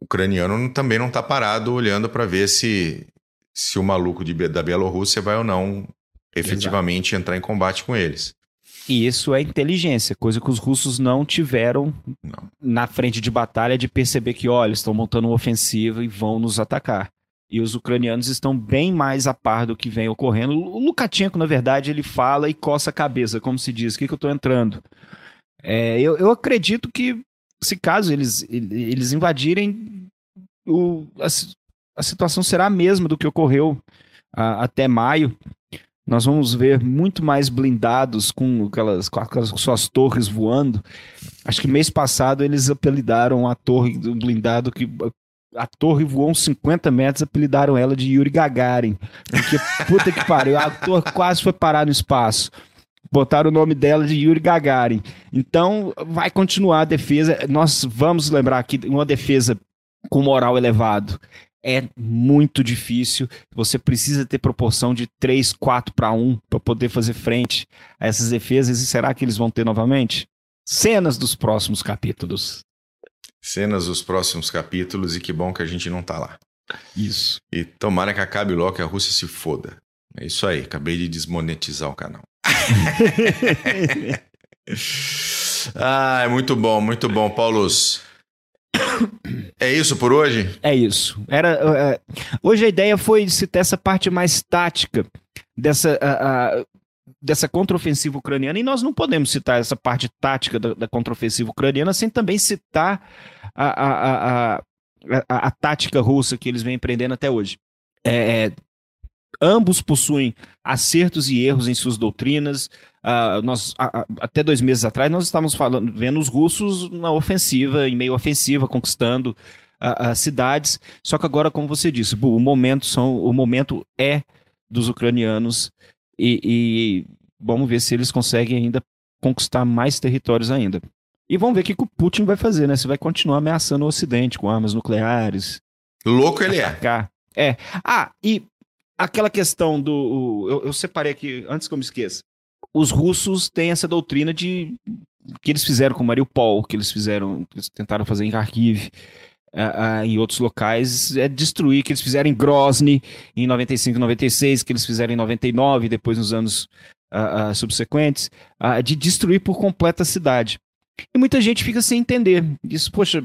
o ucraniano também não está parado olhando para ver se, se o maluco de da Bielorrússia vai ou não efetivamente entrar em combate com eles.
E isso é inteligência, coisa que os russos não tiveram
Não.
na frente de batalha de perceber que, olha, estão montando uma ofensiva e vão nos atacar. E os ucranianos estão bem mais a par do que vem ocorrendo. O Lukashenko, na verdade, ele fala e coça a cabeça, como se diz, o que, que eu estou entrando? É, eu, eu acredito que, se caso eles, eles invadirem, o, a, a situação será a mesma do que ocorreu ah, até maio. Nós vamos ver muito mais blindados com aquelas, com aquelas suas torres voando. Acho que mês passado eles apelidaram a torre do blindado que a torre voou uns 50 metros, apelidaram ela de Yuri Gagarin. Porque *laughs* puta que pariu, a torre quase foi parar no espaço. Botaram o nome dela de Yuri Gagarin. Então vai continuar a defesa. Nós vamos lembrar aqui uma defesa com moral elevado é muito difícil. Você precisa ter proporção de 3, 4 para 1 para poder fazer frente a essas defesas. E será que eles vão ter novamente? Cenas dos próximos capítulos.
Cenas dos próximos capítulos e que bom que a gente não tá lá.
Isso.
E tomara que acabe logo que a Rússia se foda. É isso aí, acabei de desmonetizar o canal. *laughs* *laughs* ah, é muito bom, muito bom, Paulus. É isso por hoje?
É isso. Era, é, hoje a ideia foi citar essa parte mais tática dessa. a- a- dessa contraofensiva ucraniana, e nós não podemos citar essa parte tática da, da contraofensiva ucraniana sem também citar a, a, a, a, a tática russa que eles vêm empreendendo até hoje. É, ambos possuem acertos e erros em suas doutrinas. Uh, nós, uh, até dois meses atrás, nós estávamos falando, vendo os russos na ofensiva, em meio ofensiva, conquistando uh, cidades. Só que agora, como você disse, o momento são, o momento é dos ucranianos e, e vamos ver se eles conseguem ainda conquistar mais territórios ainda. E vamos ver o que, que o Putin vai fazer, né? Se vai continuar ameaçando o Ocidente com armas nucleares.
Louco ele atacar.
é. É. Ah, e aquela questão do. Eu, eu, separei aqui, antes que eu me esqueça. Os russos têm essa doutrina de. que eles fizeram com Mariupol, que eles fizeram. Que eles tentaram fazer em Kharkiv. Uh, uh, em outros locais, é destruir, que eles fizeram em Grozny em 95, 96, que eles fizeram em 99, depois nos anos uh, subsequentes, de destruir por completa a cidade. E muita gente fica sem entender. Isso, poxa,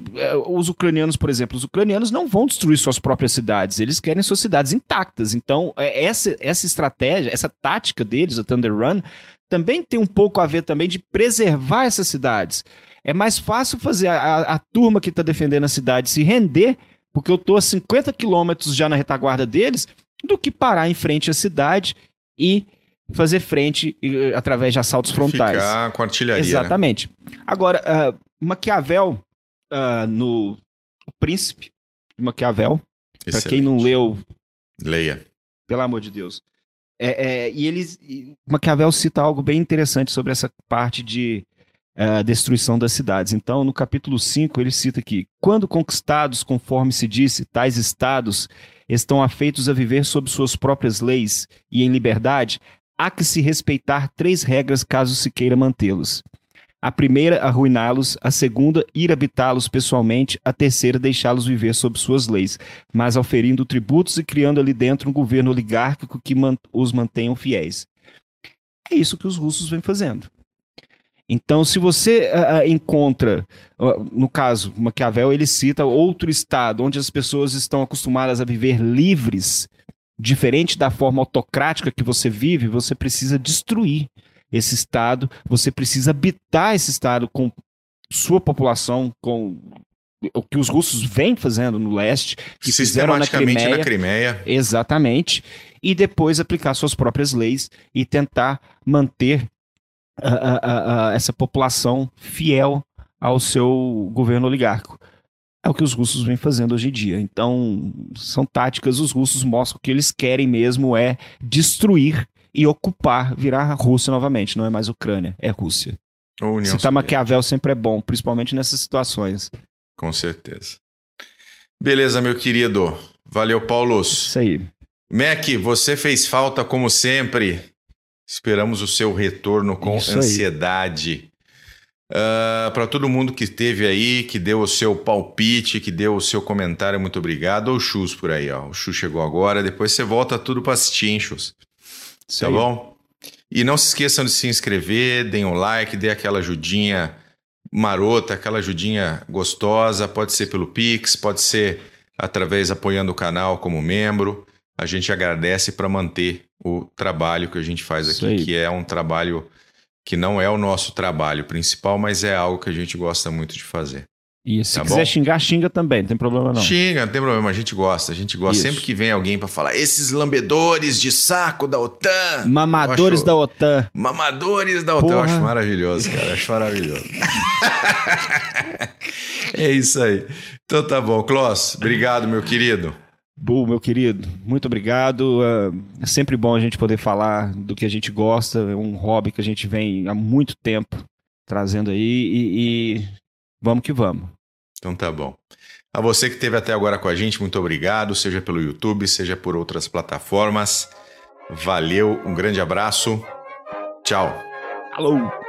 os ucranianos, por exemplo, os ucranianos não vão destruir suas próprias cidades, eles querem suas cidades intactas. Então, essa, essa estratégia, essa tática deles, a Thunder Run, também tem um pouco a ver também de preservar essas cidades. É mais fácil fazer a, a, a turma que está defendendo a cidade se render, porque eu estou a 50 quilômetros já na retaguarda deles, do que parar em frente à cidade e fazer frente através de assaltos frontais.
Ficar com artilharia.
Né? Exatamente. Né? Agora, uh, Maquiavel, uh, no o Príncipe de Maquiavel, para quem não leu.
Leia.
Pelo amor de Deus. É, é, e eles. Maquiavel cita algo bem interessante sobre essa parte de uh, destruição das cidades. Então, no capítulo 5, ele cita aqui: quando conquistados, conforme se disse, tais estados estão afeitos a viver sob suas próprias leis e em liberdade, há que se respeitar três regras caso se queira mantê-los. A primeira, arruiná-los. A segunda, ir habitá-los pessoalmente. A terceira, deixá-los viver sob suas leis, mas auferindo tributos e criando ali dentro um governo oligárquico que os mantenham fiéis. É isso que os russos vêm fazendo. Então, se você uh, encontra, uh, no caso, Maquiavel, ele cita outro estado onde as pessoas estão acostumadas a viver livres, diferente da forma autocrática que você vive, você precisa destruir esse Estado, você precisa habitar esse Estado com sua população, com o que os russos vêm fazendo no leste, que fizeram na Crimeia,
na Crimeia.
Exatamente. E depois aplicar suas próprias leis e tentar manter uh, uh, uh, essa população fiel ao seu governo oligárquico. É o que os russos vêm fazendo hoje em dia. Então, são táticas, os russos mostram que eles querem mesmo é destruir e ocupar, virar a Rússia novamente. Não é mais Ucrânia, é Rússia. Citar Maquiavel sempre é bom, principalmente nessas situações.
Com certeza. Beleza, meu querido. Valeu, Paulo.
Isso aí.
Mac, você fez falta como sempre. Esperamos o seu retorno com Isso ansiedade. Uh, ah, para todo mundo que esteve aí, que deu o seu palpite, que deu o seu comentário, muito obrigado. O Chus por aí, ó. O Chus chegou agora, depois você volta tudo para assistir, hein, Chus? Tá bom? E não se esqueçam de se inscrever, deem um like, dê aquela ajudinha marota, aquela ajudinha gostosa. Pode ser pelo Pix, pode ser através apoiando o canal como membro. A gente agradece para manter o trabalho que a gente faz aqui, que é um trabalho que não é o nosso trabalho principal, mas é algo que a gente gosta muito de fazer.
E se tá quiser bom? xingar, xinga também, não tem problema não.
Xinga, não tem problema, a gente gosta, a gente gosta. Isso. Sempre que vem alguém para falar, esses lambedores de saco da OTAN.
Mamadores acho... da OTAN.
Mamadores da OTAN, Porra. eu acho maravilhoso, cara, acho maravilhoso. é isso aí. Então tá bom, Kloss, obrigado, meu querido.
Bu, meu querido, muito obrigado. É sempre bom a gente poder falar do que a gente gosta, é um hobby que a gente vem há muito tempo trazendo aí e, e vamos que vamos.
Então tá bom. A você que esteve até agora com a gente, muito obrigado, seja pelo YouTube, seja por outras plataformas. Valeu, um grande abraço. Tchau.
Alô.